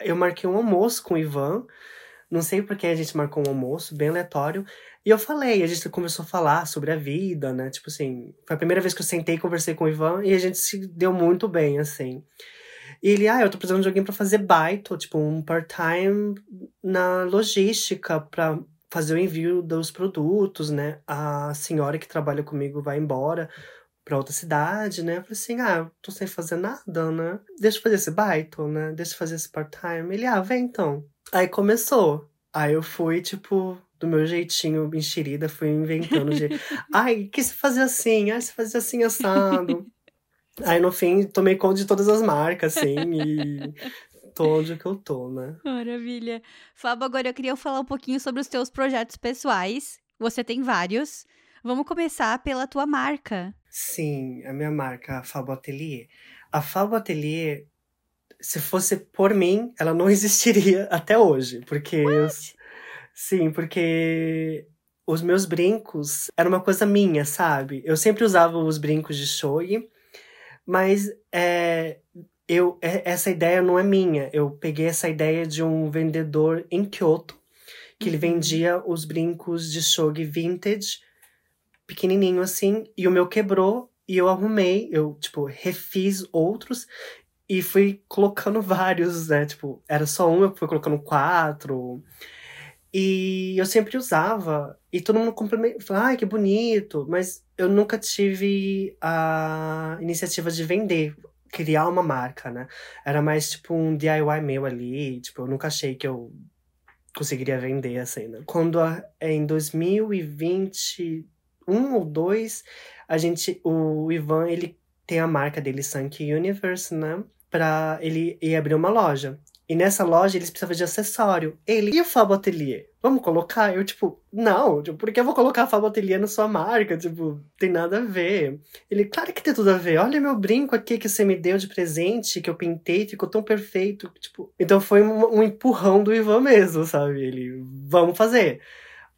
eu marquei um almoço com o Ivan. Não sei porque a gente marcou um almoço, bem aleatório. E eu falei, a gente começou a falar sobre a vida, né? Tipo assim, foi a primeira vez que eu sentei e conversei com o Ivan e a gente se deu muito bem, assim. E ele, ah, eu tô precisando de alguém para fazer baito, tipo, um part-time na logística para fazer o envio dos produtos, né? A senhora que trabalha comigo vai embora para outra cidade, né? Eu falei assim, ah, eu tô sem fazer nada, né? Deixa eu fazer esse baito, né? Deixa eu fazer esse part-time. Ele, ah, vem então. Aí começou. Aí eu fui, tipo, do meu jeitinho enxerida, fui inventando de. *laughs* Ai, que se fazer assim? Ai, se fazer assim assado. Aí no fim, tomei conta de todas as marcas, assim, e *laughs* tô onde que eu tô, né? Maravilha. Fábio, agora eu queria falar um pouquinho sobre os teus projetos pessoais. Você tem vários. Vamos começar pela tua marca. Sim, a minha marca, a Fabo Atelier. A Fabo Atelier, se fosse por mim, ela não *laughs* existiria até hoje. Porque eu, Sim, porque os meus brincos eram uma coisa minha, sabe? Eu sempre usava os brincos de shogi, mas é, eu, é, essa ideia não é minha. Eu peguei essa ideia de um vendedor em Kyoto, que ele Uhum. vendia os brincos de shogi vintage, pequenininho assim, e o meu quebrou e eu arrumei, eu, tipo, refiz outros e fui colocando *laughs* vários, né? Tipo, era só um, eu fui colocando quatro. E eu sempre usava, e todo mundo cumprimenta, falava, ai, que bonito, mas eu nunca tive a iniciativa de vender, criar uma marca, né? Era mais tipo um DIY meu ali, tipo, eu nunca achei que eu conseguiria vender assim, né? Quando a- em 2021 ou 2, a gente, o Ivan, ele tem a marca dele, Sanky Universe, né? Pra ele ir abrir uma loja. E nessa loja eles precisavam de acessório. Ele e o Fabo Atelier? Vamos colocar? Eu, tipo, não, tipo, por que eu vou colocar Fabo Atelier na sua marca? Tipo, tem nada a ver. Ele, claro que tem tudo a ver. Olha meu brinco aqui que você me deu de presente, que eu pintei, ficou tão perfeito. Tipo, então foi um, um empurrão do Ivan mesmo, sabe? Ele, vamos fazer.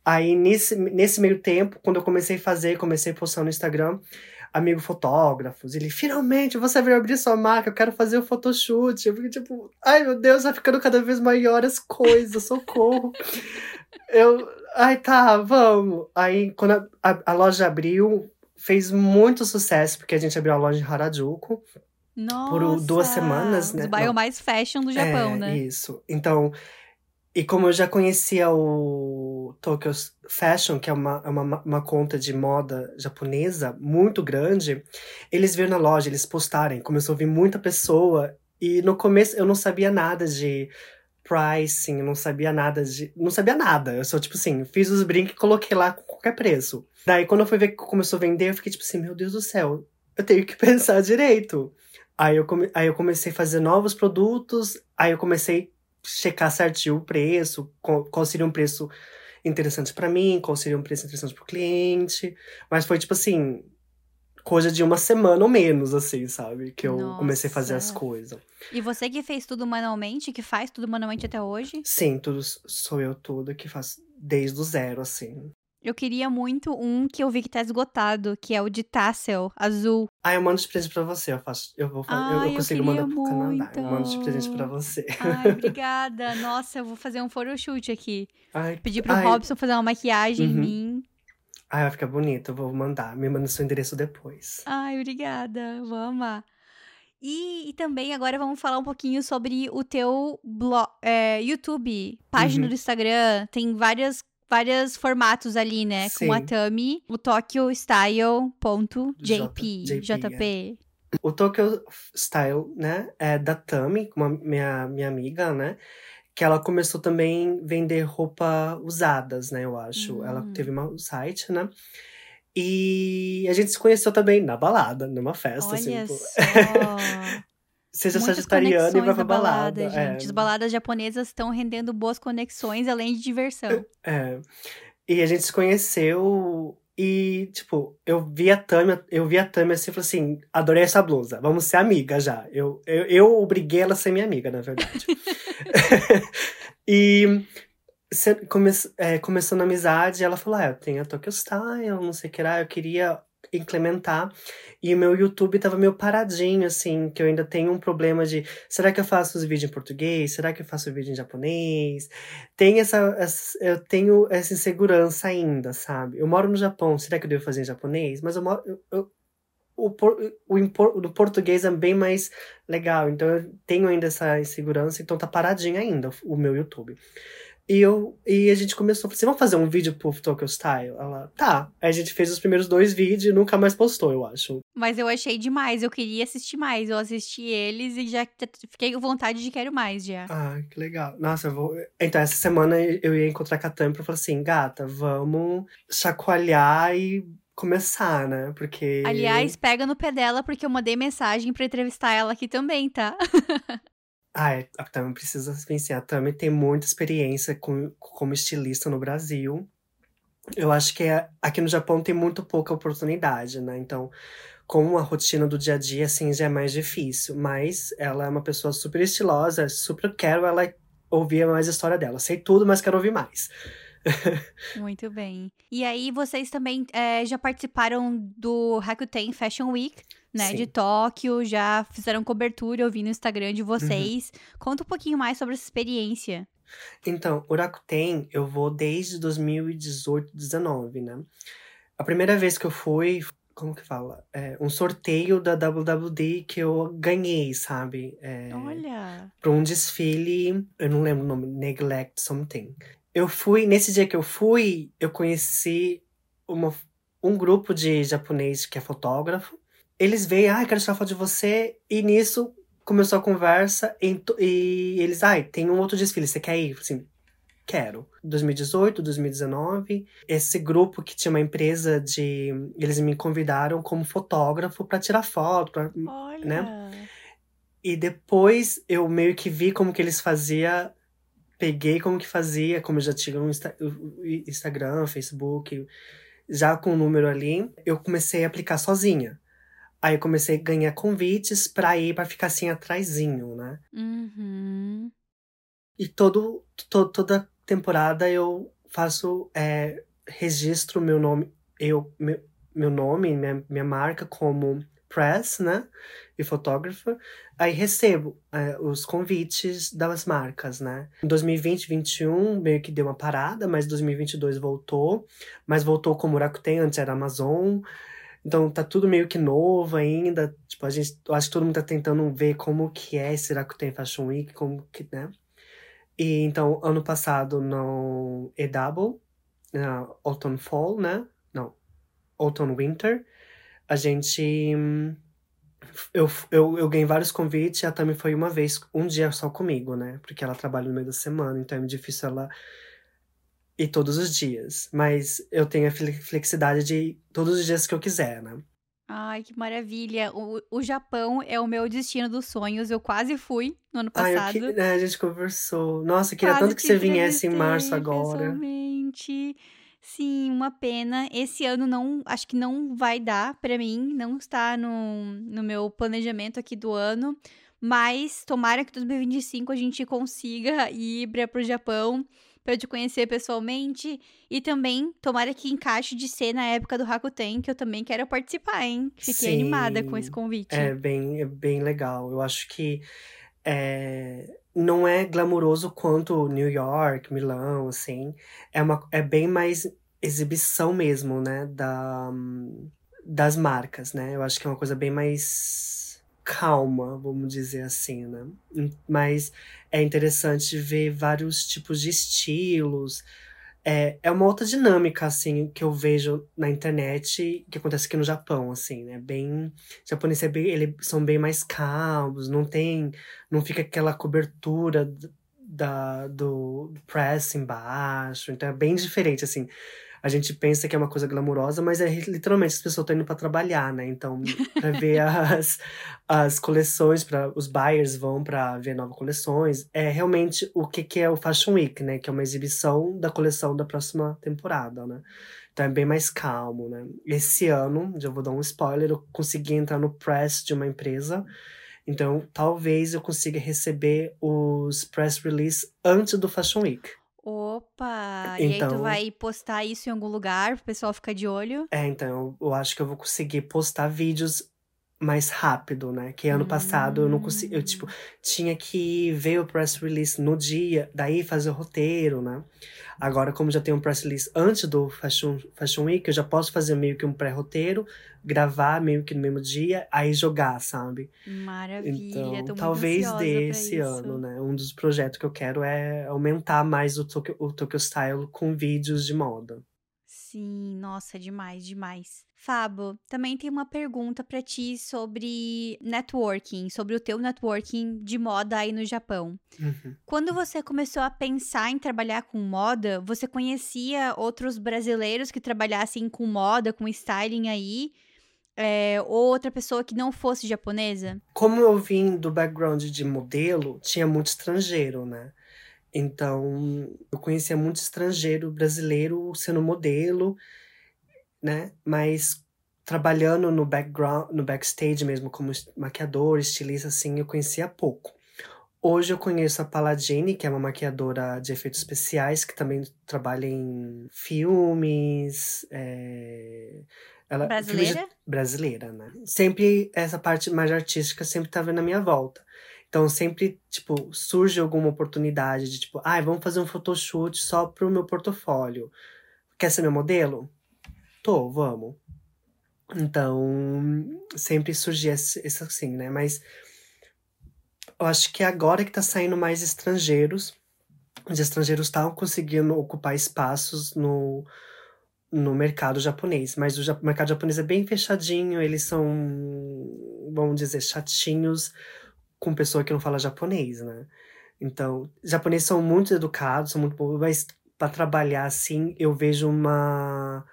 Aí, nesse, nesse meio tempo, quando eu comecei a fazer, comecei a postar no Instagram, amigo fotógrafos, ele, finalmente, você veio abrir sua marca, eu quero fazer o photoshoot. Eu fiquei tipo, ai meu Deus, vai ficando cada vez maior as coisas, socorro. *laughs* eu, ai tá, vamos. Aí, quando a, a, a loja abriu, fez muito sucesso, porque a gente abriu a loja em Harajuku. Nossa! duas semanas, né? Os bairros Não. mais fashion do Japão, é, né? Isso. Então, e como eu já conhecia o Tokyo Fashion, que é uma, é uma, uma conta de moda japonesa muito grande, eles viram na loja, eles postarem, começou a vir muita pessoa, e no começo eu não sabia nada de pricing, não sabia nada de. Não sabia nada. Eu só, tipo assim, fiz os brincos e coloquei lá com qualquer preço. Daí, quando eu fui ver que começou a vender, eu fiquei tipo assim, meu Deus do céu, eu tenho que *laughs* pensar direito. Aí eu, come... aí eu comecei a fazer novos produtos, aí eu comecei checar certinho o preço, qual, seria um preço interessante pra mim, qual seria um preço interessante pro cliente. Mas foi tipo assim, coisa de uma semana ou menos, assim, sabe? Que eu comecei a fazer as Nossa. coisas. E você que fez tudo manualmente, que faz tudo manualmente até hoje? Sim, tudo sou eu tudo que faço desde o zero, assim. Eu queria muito um que eu vi que tá esgotado, que é o de tassel azul. Ah, eu mando de presente pra você, eu faço. Eu vou fazer. eu, Ai, eu eu consigo mandar pro Canadá. Eu mando de muito. presente pra você. Ai, *laughs* obrigada. Nossa, eu vou fazer um photoshoot aqui. Ai, Pedir pro ai, Robson fazer uma maquiagem em Uhum. mim. ai, vai ficar bonito, eu vou mandar. Me manda seu endereço depois. Ai, obrigada. Vou amar. E, e também agora vamos falar um pouquinho sobre o teu blog, é, YouTube, página Uhum. do Instagram. Tem várias, vários formatos ali, né? Com a Sim. Tami, o tokyostyle.jp. J- JP, JP. O Tokyo Style, né, é da Tami, uma minha, minha amiga, né? Que ela começou também a vender roupa usadas, né, eu acho. Ela Hum. teve um site, né? E a gente se conheceu também na balada, numa festa, assim. Olha pô. só. *laughs* Seja Muitas sagitariano e vai pra balada, balada. é. gente. As baladas japonesas estão rendendo boas conexões, além de diversão. É. E a gente se conheceu e, tipo, eu vi a Tami, eu vi a Tami assim e falei assim, adorei essa blusa, vamos ser amiga já. Eu, eu, eu obriguei ela a ser minha amiga, na verdade. *laughs* *laughs* e come, é, começando a amizade, ela falou, ah, eu tenho a Tokyo Style, não sei o que lá, eu queria implementar. E o meu YouTube tava meio paradinho, assim, que eu ainda tenho um problema de, será que eu faço os vídeos em português? Será que eu faço vídeo em japonês? tem essa, essa- eu tenho essa insegurança ainda, sabe? Eu moro no Japão, será que eu devo fazer em japonês? Mas eu moro, eu, eu- o, o, o português é bem mais legal, então eu tenho ainda essa insegurança, então tá paradinho ainda o meu YouTube. E, eu, e a gente começou, assim, vamos fazer um vídeo pro Tokyo Style? Ela, tá. Aí a gente fez os primeiros dois vídeos e nunca mais postou, eu acho. Mas eu achei demais, eu queria assistir mais. Eu assisti eles e já fiquei com vontade de quero mais já. Ah, que legal. Nossa, eu vou. Então, essa semana eu ia encontrar a Tami pra falar assim, gata, vamos chacoalhar e começar, né? Porque. Aliás, pega no pé dela, porque eu mandei mensagem pra entrevistar ela aqui também, tá? *laughs* Ai, a Tami precisa vencer. A Tami tem muita experiência com, como estilista no Brasil. eu acho que é, aqui no Japão tem muito pouca oportunidade, né? Então, com a rotina do dia a dia, assim, já é mais difícil. Mas ela é uma pessoa super estilosa, super quero ela ouvir mais a história dela. Sei tudo, mas quero ouvir mais. *laughs* Muito bem. E aí, vocês também é, já participaram do Rakuten Fashion Week, né? Sim. De Tóquio, já fizeram cobertura, eu vi no Instagram de uhum. vocês. Uhum. Conta um pouquinho mais sobre essa experiência. Então, o Rakuten, eu vou desde 2018, 2019, né? A primeira vez que eu fui, como que fala? É, um sorteio da WWD que eu ganhei, sabe? É, Olha! Para um desfile, eu não lembro o nome, Neglect Something. Eu fui, nesse dia que eu fui, eu conheci uma, um grupo de japonês que é fotógrafo. Eles veio, ah, quero tirar foto de você. E nisso começou a conversa e, e eles, ai, ah, tem um outro desfile, você quer ir? Assim, quero. 2018, 2019, esse grupo que tinha uma empresa de. Eles me convidaram como fotógrafo para tirar foto, pra, Olha. né? E depois eu meio que vi como que eles faziam peguei como que fazia, como já tinha um Insta Instagram, Facebook, já com o número ali, eu comecei a aplicar sozinha. Aí eu comecei a ganhar convites pra ir pra ficar assim atrasinho, né? Uhum. E todo, to, toda temporada eu faço, é, registro meu nome, eu, meu, meu nome, minha, minha marca como press, né? E fotógrafa. Aí recebo é, os convites das marcas, né? Em 2020, 2021 meio que deu uma parada, mas 2022 voltou. Mas voltou como Rakuten, antes era Amazon. Então tá tudo meio que novo ainda. Tipo, a gente, eu acho que todo mundo tá tentando ver como que é esse Rakuten Fashion Week, como que, né? E então, ano passado no EW, uh, Autumn Fall, né? Não, Autumn Winter, a gente. Eu, eu, eu ganhei vários convites e a Tami foi uma vez, um dia só comigo, né? Porque ela trabalha no meio da semana, então é difícil ela e todos os dias. Mas eu tenho a flexibilidade de todos os dias que eu quiser, né? Ai, que maravilha. O, o Japão é o meu destino dos sonhos. Eu quase fui no ano passado. Ai, que, né, a gente conversou. Nossa, eu queria quase tanto que, que você viesse em março agora. Pessoalmente. Sim, uma pena. Esse ano não, acho que não vai dar para mim, não está no, no meu planejamento aqui do ano. Mas tomara que 2025 a gente consiga ir para o Japão para eu te conhecer pessoalmente. E também, tomara que encaixe de ser na época do Rakuten, que eu também quero participar, hein? Fiquei Sim, animada com esse convite. É bem, é bem legal. Eu acho que é, não é glamouroso quanto New York, Milão, assim. É, uma, é bem mais exibição mesmo, né? Da, das marcas, né? Eu acho que é uma coisa bem mais calma, vamos dizer assim, né? Mas é interessante ver vários tipos de estilos. É, é uma outra dinâmica, assim, que eu vejo na internet, que acontece aqui no Japão, assim, né? Bem. Japonês é bem, eles são bem mais calmos, não tem. Não fica aquela cobertura da, do press embaixo. Então é bem diferente, assim a gente pensa que é uma coisa glamurosa, mas é literalmente as pessoas estão indo para trabalhar, né? Então, *laughs* para ver as, as coleções, para os buyers vão para ver novas coleções. É realmente o que, que é o Fashion Week, né? Que é uma exibição da coleção da próxima temporada, né? Então é bem mais calmo, né? Esse ano, já vou dar um spoiler, eu consegui entrar no press de uma empresa. Então, talvez eu consiga receber os press release antes do Fashion Week. Opa! Então, e aí tu então vai postar isso em algum lugar pro pessoal ficar de olho? É, então, eu acho que eu vou conseguir postar vídeos mais rápido, né? Que ano passado eu não consegui. Eu, tipo, tinha que ver o press release no dia, daí fazer o roteiro, né? Agora, como já tem um press release antes do Fashion, Fashion Week, eu já posso fazer meio que um pré-roteiro, gravar meio que no mesmo dia, aí jogar, sabe? Maravilha, então, talvez desse ano, né? Um dos projetos que eu quero é aumentar mais o Tokyo, o Tokyo Style com vídeos de moda. Sim, nossa, demais, demais. Fabo, também tem uma pergunta para ti sobre networking, sobre o teu networking de moda aí no Japão. Uhum. Quando você começou a pensar em trabalhar com moda, você conhecia outros brasileiros que trabalhassem com moda, com styling aí? É, ou outra pessoa que não fosse japonesa? Como eu vim do background de modelo, tinha muito estrangeiro, né? Então, eu conhecia muito estrangeiro brasileiro sendo modelo, né? Mas trabalhando no background, no backstage mesmo, como maquiador, estilista, assim, eu conhecia pouco. Hoje eu conheço a Paladine, que é uma maquiadora de efeitos especiais, que também trabalha em filmes. É... Ela, brasileira? Filmes de... Brasileira, né? Sempre essa parte mais artística sempre estava na minha volta. Então sempre, tipo, surge alguma oportunidade de tipo, ah, vamos fazer um photoshoot só pro meu portfólio. Quer ser meu modelo? Tô, vamos. Então, sempre surgia esse assim, né? Mas eu acho que agora que tá saindo mais estrangeiros, os estrangeiros estavam conseguindo ocupar espaços no, no mercado japonês. Mas o, o mercado japonês é bem fechadinho, eles são, vamos dizer, chatinhos com pessoa que não fala japonês, né? Então, japoneses são muito educados, são muito bons, mas para trabalhar assim, eu vejo uma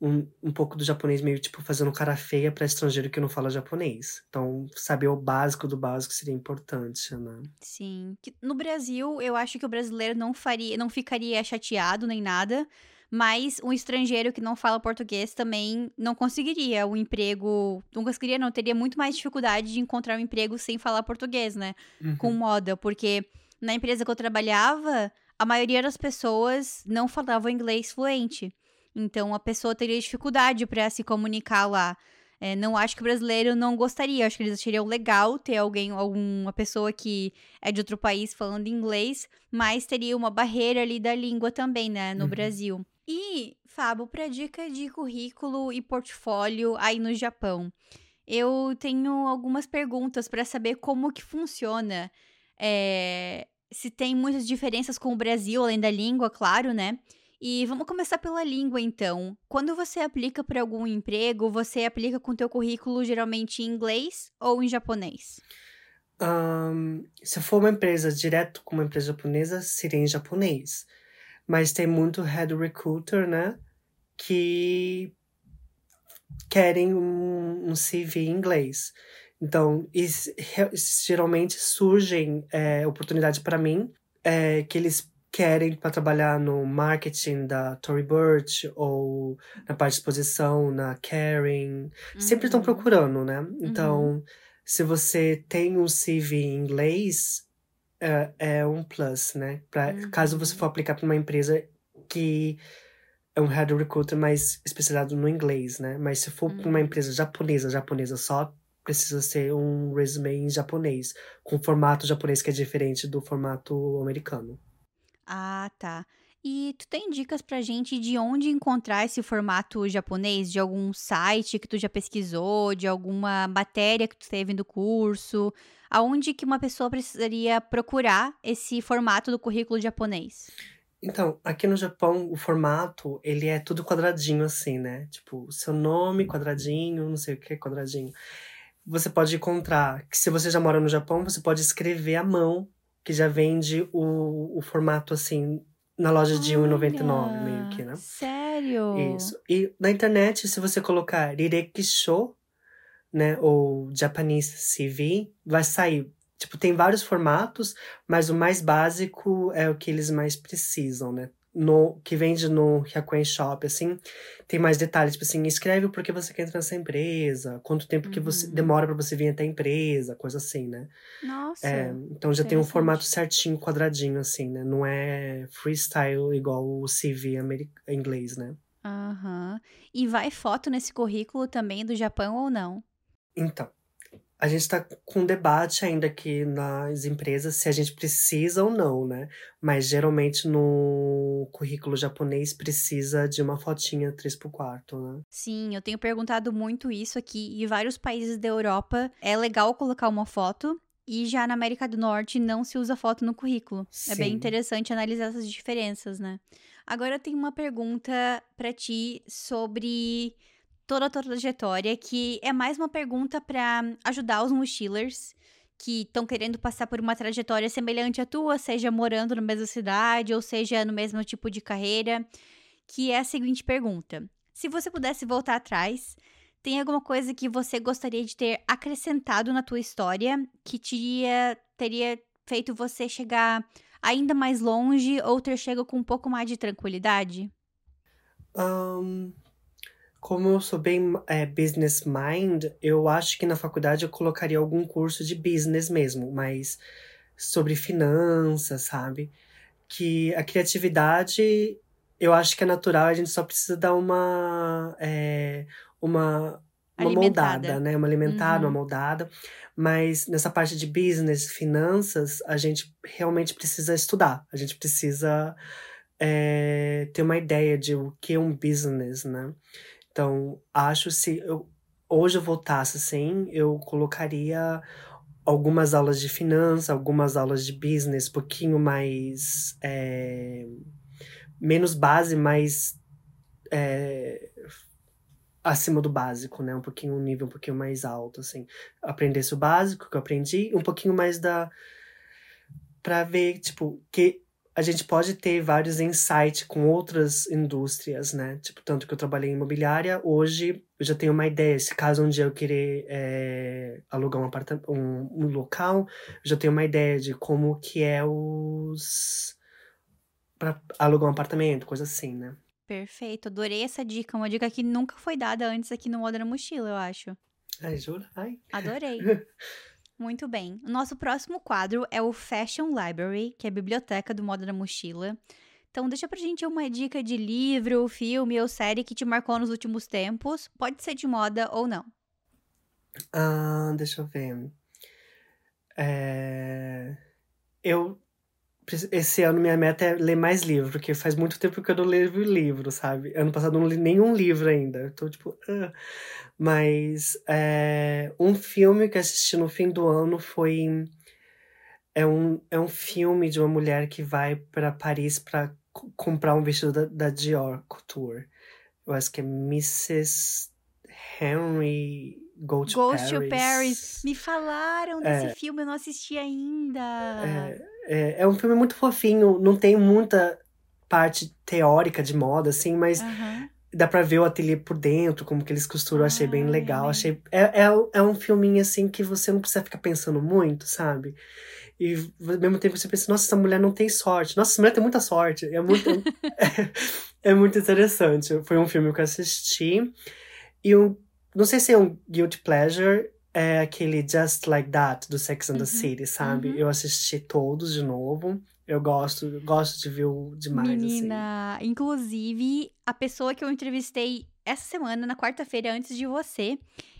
um, um pouco do japonês meio tipo fazendo cara feia para estrangeiro que não fala japonês. Então, saber o básico do básico seria importante, né? Sim. No Brasil, eu acho que o brasileiro não faria, não ficaria chateado nem nada, mas um estrangeiro que não fala português também não conseguiria o um emprego, não conseguiria, não teria muito mais dificuldade de encontrar um emprego sem falar português, né? Uhum. Com moda, porque na empresa que eu trabalhava, a maioria das pessoas não falavam inglês fluente. Então a pessoa teria dificuldade para se comunicar lá. É, não acho que o brasileiro não gostaria, acho que eles achariam legal ter alguém, alguma pessoa que é de outro país falando inglês, mas teria uma barreira ali da língua também, né, no uhum. Brasil. E, Fábio, para dica de currículo e portfólio aí no Japão, eu tenho algumas perguntas para saber como que funciona, é, se tem muitas diferenças com o Brasil, além da língua, claro, né? E vamos começar pela língua, então. Quando você aplica para algum emprego, você aplica com teu currículo geralmente em inglês ou em japonês? Um, se for uma empresa direto com uma empresa japonesa, seria em japonês. Mas tem muito head recruiter, né? Que querem um, um CV em inglês. Então, geralmente surgem é, oportunidades para mim é, que eles querem para trabalhar no marketing da Tory Burch ou na parte de exposição, na Caring. Uhum. Sempre estão procurando, né? Então, uhum. se você tem um CV em inglês, é, é um plus, né? Pra, uhum. Caso você for aplicar para uma empresa que é um head recruiter mais especializado no inglês, né? Mas se for para uma uhum. empresa japonesa, japonesa só, precisa ser um resume em japonês, com formato japonês que é diferente do formato americano. Ah, tá. E tu tem dicas pra gente de onde encontrar esse formato japonês? De algum site que tu já pesquisou, de alguma matéria que tu teve no curso? Aonde que uma pessoa precisaria procurar esse formato do currículo japonês? Então, aqui no Japão, o formato, ele é tudo quadradinho assim, né? Tipo, seu nome, quadradinho, não sei o que, quadradinho. Você pode encontrar, que se você já mora no Japão, você pode escrever à mão que já vende o, o formato assim na loja de R$1,99 meio que, né? Sério? Isso. E na internet, se você colocar Rirekisho, né, ou Japanese CV, vai sair. Tipo, tem vários formatos, mas o mais básico é o que eles mais precisam, né? No que vende no Hyakuen Shop, assim, tem mais detalhes, tipo assim, escreve o porquê você quer entrar nessa empresa, quanto tempo uhum. que você uhum. demora para você vir até a empresa, coisa assim, né? Nossa. É, então já tem um formato certinho, quadradinho, assim, né? Não é freestyle igual o CV inglês, né? Aham. Uhum. E vai foto nesse currículo também do Japão ou não? Então, a gente está com um debate ainda aqui nas empresas se a gente precisa ou não, né? Mas geralmente no currículo japonês precisa de uma fotinha 3x4, né? Sim, eu tenho perguntado muito isso aqui. E vários países da Europa é legal colocar uma foto. E já na América do Norte não se usa foto no currículo. Sim. É bem interessante analisar essas diferenças, né? Agora eu tenho uma pergunta para ti sobre toda a tua trajetória, que é mais uma pergunta para ajudar os mochilers que estão querendo passar por uma trajetória semelhante à tua, seja morando na mesma cidade ou seja no mesmo tipo de carreira, que é a seguinte pergunta: se você pudesse voltar atrás, tem alguma coisa que você gostaria de ter acrescentado na tua história que teria, teria feito você chegar ainda mais longe ou ter chego com um pouco mais de tranquilidade? Um, como eu sou bem é, business mind, eu acho que na faculdade eu colocaria algum curso de business mesmo, mas sobre finanças, sabe? Que a criatividade, eu acho que é natural, a gente só precisa dar uma. É, uma uma moldada, né? Uma alimentada, uhum. uma moldada. Mas nessa parte de business, finanças, a gente realmente precisa estudar. A gente precisa é, ter uma ideia de o que é um business, né? Então, acho se eu, hoje eu voltasse assim, eu colocaria algumas aulas de finanças, algumas aulas de business, um pouquinho mais. É, menos base, mais. É, acima do básico, né? Um pouquinho, um nível um pouquinho mais alto, assim. Aprendesse o básico que eu aprendi, um pouquinho mais da. Pra ver, tipo, que a gente pode ter vários insights com outras indústrias, né? Tipo, tanto que eu trabalhei em imobiliária, hoje eu já tenho uma ideia. Se caso um dia eu querer é, alugar um, apartamento, um, um local, eu já tenho uma ideia de como que é os... para alugar um apartamento, coisa assim, né? Perfeito, adorei essa dica. Uma dica que nunca foi dada antes aqui no Moda na Mochila, eu acho. Ai, juro? Ai. Adorei. *laughs* Muito bem. O nosso próximo quadro é o Fashion Library, que é a biblioteca do Moda na Mochila. Então, deixa pra gente uma dica de livro, filme ou série que te marcou nos últimos tempos. Pode ser de moda ou não. Ah, deixa eu ver. É... Eu esse ano minha meta é ler mais livro, porque faz muito tempo que eu não leio livro, sabe? Ano passado eu não li nenhum livro ainda. Eu tô tipo. Uh. Mas é, um filme que assisti no fim do ano foi. É um, é um filme de uma mulher que vai para Paris para comprar um vestido da, da Dior Couture. Eu acho que é Mrs. Henry Go to Ghost Paris. Paris. Me falaram desse é, filme, eu não assisti ainda. É, é, é, um filme muito fofinho, não tem muita parte teórica de moda, assim, mas uhum. dá pra ver o ateliê por dentro, como que eles costuram, achei bem legal. Achei, é, é, é um filminho, assim, que você não precisa ficar pensando muito, sabe? E ao mesmo tempo você pensa, nossa, essa mulher não tem sorte. Nossa, essa mulher tem muita sorte. É muito, é, *laughs* *laughs* é muito interessante. Foi um filme que eu assisti. E um não sei se é um guilty pleasure, é aquele Just Like That do Sex and the uhum. City, sabe? Uhum. Eu assisti todos de novo. Eu gosto, gosto de ver o demais. Assim. Menina, assim. inclusive, a pessoa que eu entrevistei essa semana, na quarta-feira, antes de você,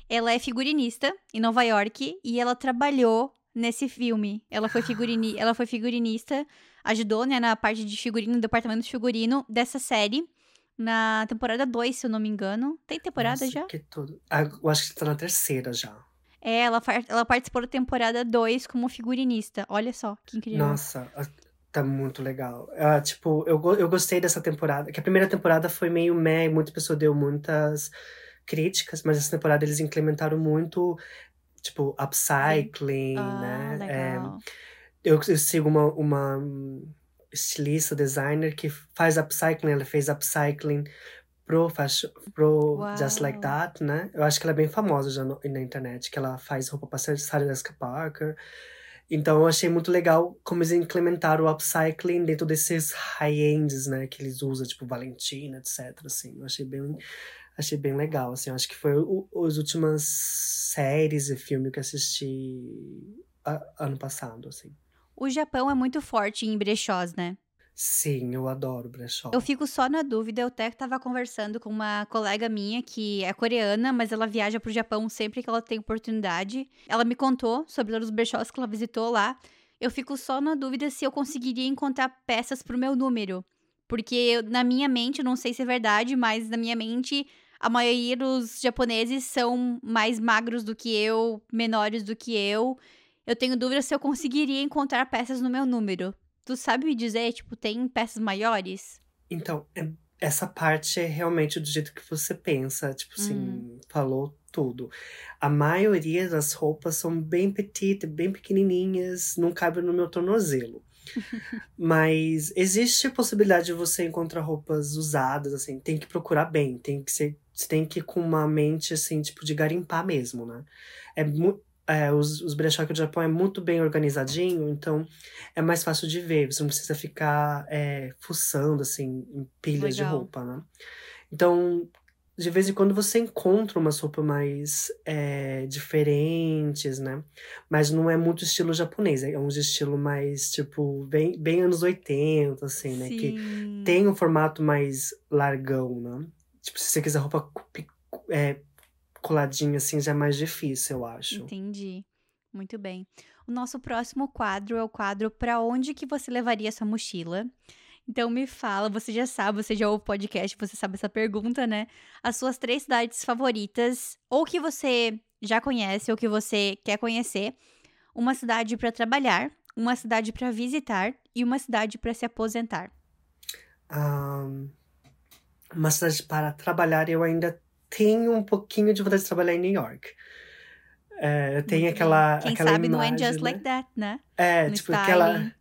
ela é figurinista em Nova York e ela trabalhou nesse filme. Ela foi, figurini *gasps* ela foi figurinista, ajudou né, na parte de figurino, no departamento de figurino dessa série na temporada 2, se eu não me engano. Tem temporada Nossa, já? Que tudo. Ah, eu acho que tá na terceira já. É, ela, ela participou da temporada 2 como figurinista. Olha só, que incrível. Nossa, tá muito legal. Uh, tipo, eu, eu gostei dessa temporada. Que a primeira temporada foi meio meh, muita pessoa deu muitas críticas, mas essa temporada eles implementaram muito, tipo, upcycling, ah, né? Legal. É, eu, eu sigo uma, uma estilista, designer que faz upcycling. Ela fez upcycling pro, fashion, pro Uau. Just Like That, né? Eu acho que ela é bem famosa já no, na internet, que ela faz roupa pra Sarah Jessica Parker. Então eu achei muito legal como eles implementaram o upcycling dentro desses high-ends, né? Que eles usam, tipo Valentina, etc. Assim, eu achei bem, achei bem legal, assim. Eu acho que foi o, as últimas séries e filmes que assisti a, ano passado, assim. O Japão é muito forte em brechós, né? Sim, eu adoro brechó. Eu fico só na dúvida, eu até estava conversando com uma colega minha que é coreana, mas ela viaja pro Japão sempre que ela tem oportunidade. Ela me contou sobre os brechós que ela visitou lá. Eu fico só na dúvida se eu conseguiria encontrar peças pro meu número. Porque na minha mente, não sei se é verdade, mas na minha mente, a maioria dos japoneses são mais magros do que eu, menores do que eu. Eu tenho dúvida se eu conseguiria encontrar peças no meu número. Tu sabe me dizer, tipo, tem peças maiores? Então, é, essa parte é realmente do jeito que você pensa. Tipo assim, hum. falou tudo. A maioria das roupas são bem petitas, bem pequenininhas, não cabem no meu tornozelo. *laughs* Mas existe a possibilidade de você encontrar roupas usadas, assim, tem que procurar bem, tem que ser, você tem que ir com uma mente, assim, tipo, de garimpar mesmo, né? É é, os, os brechó aqui do Japão é muito bem organizadinho, então é mais fácil de ver. Você não precisa ficar é, fuçando, assim, em pilhas Legal. de roupa, né? Então, de vez em quando você encontra umas roupas mais é, diferentes, né? Mas não é muito estilo japonês, é um estilo mais, tipo, bem, bem anos 80, assim, né? Que Sim. tem um formato mais largão, né? Tipo, se você quiser roupa é, coladinha, assim, já é mais difícil, eu acho. Entendi. Muito bem. O nosso próximo quadro é o quadro Pra onde que você levaria sua mochila? Então me fala, você já sabe, você já ouve o podcast, você sabe essa pergunta, né? As suas três cidades favoritas, ou que você já conhece, ou que você quer conhecer. Uma cidade pra trabalhar, uma cidade pra visitar e uma cidade pra se aposentar. Ahn, uma cidade para trabalhar, eu ainda tenho um pouquinho de vontade de trabalhar em New York. É, Muito aquela. Quem aquela sabe não é imagem, just né? like that, né? É, no tipo, styling. aquela,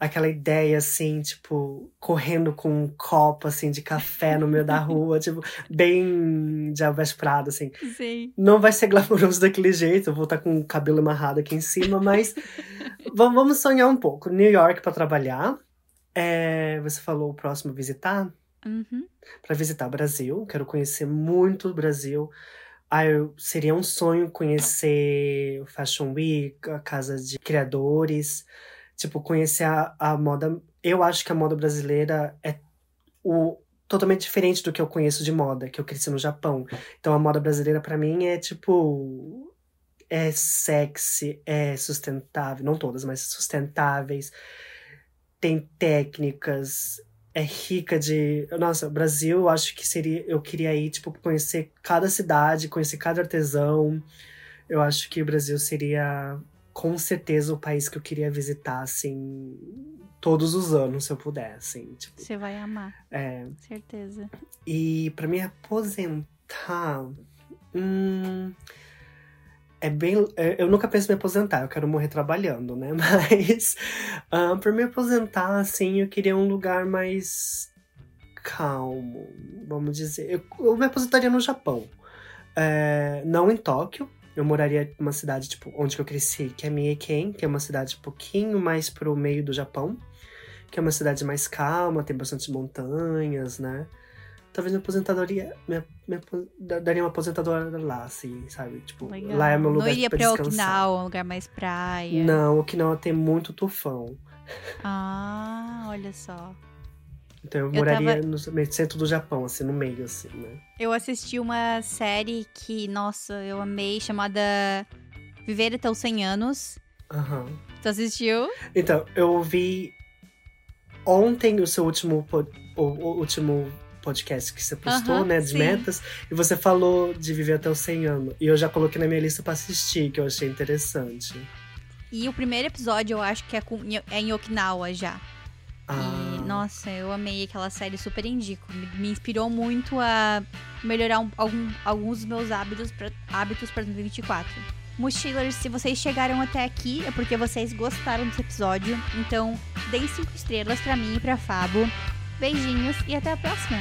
aquela ideia, assim, tipo, correndo com um copo, assim, de café no meio da *laughs* rua, tipo, bem de Alves Prado, assim. Sim. Não vai ser glamouroso daquele jeito, eu vou estar com o cabelo amarrado aqui em cima, mas *laughs* vamos vamos sonhar um pouco. New York para trabalhar. É, você falou o próximo visitar? Uhum. Para visitar o Brasil, quero conhecer muito o Brasil. Ah, eu, seria um sonho conhecer o Fashion Week, a casa de criadores, tipo, conhecer a, a moda. Eu acho que a moda brasileira é o totalmente diferente do que eu conheço de moda, que eu cresci no Japão. Então a moda brasileira pra mim é tipo é sexy, é sustentável, não todas, mas sustentáveis. Tem técnicas, é rica de. Nossa, Brasil, eu acho que seria. Eu queria ir, tipo, conhecer cada cidade, conhecer cada artesão. Eu acho que o Brasil seria, com certeza, o país que eu queria visitar, assim, todos os anos, se eu puder, assim. Tipo, Você vai amar, é. certeza. E pra me aposentar. Hum, é bem. é, Eu nunca penso em me aposentar, eu quero morrer trabalhando, né? *laughs* Mas ah, pra me aposentar, assim, eu queria um lugar mais calmo, vamos dizer. Eu, eu me aposentaria no Japão. É, não em Tóquio. Eu moraria numa cidade, tipo, onde eu cresci, que é Mieken, que é uma cidade um pouquinho mais pro meio do Japão. Que é uma cidade mais calma, tem bastante montanhas, né? Talvez minha aposentadoria. Minha, minha, apo- da- daria uma aposentadora lá, assim, sabe? Tipo, Legal. lá é meu lugar Não iria pra pra descansar. Okinawa, um lugar mais praia. Não, Okinawa tem muito tufão. Ah, olha só. Então eu, Eu moraria tava- no centro do Japão, assim, no meio, assim, né? Eu assisti uma série que, nossa, eu amei, chamada Viver até os 100 anos. Aham. Tu assistiu? Então, eu ouvi ontem o seu último, o, o último podcast que você postou, né? De sim. metas. E você falou de viver até os 100 anos. E eu já coloquei na minha lista pra assistir, que eu achei interessante. E o primeiro episódio eu acho que é, com, é em Okinawa já. Ah, E, nossa, eu amei aquela série, super indico. Me, me inspirou muito a melhorar um- algum- alguns dos meus hábitos pra, hábitos para 2024. Mochilers, se vocês chegaram até aqui, é porque vocês gostaram desse episódio. Então, deem cinco estrelas pra mim e pra Fabo. Beijinhos e até a próxima!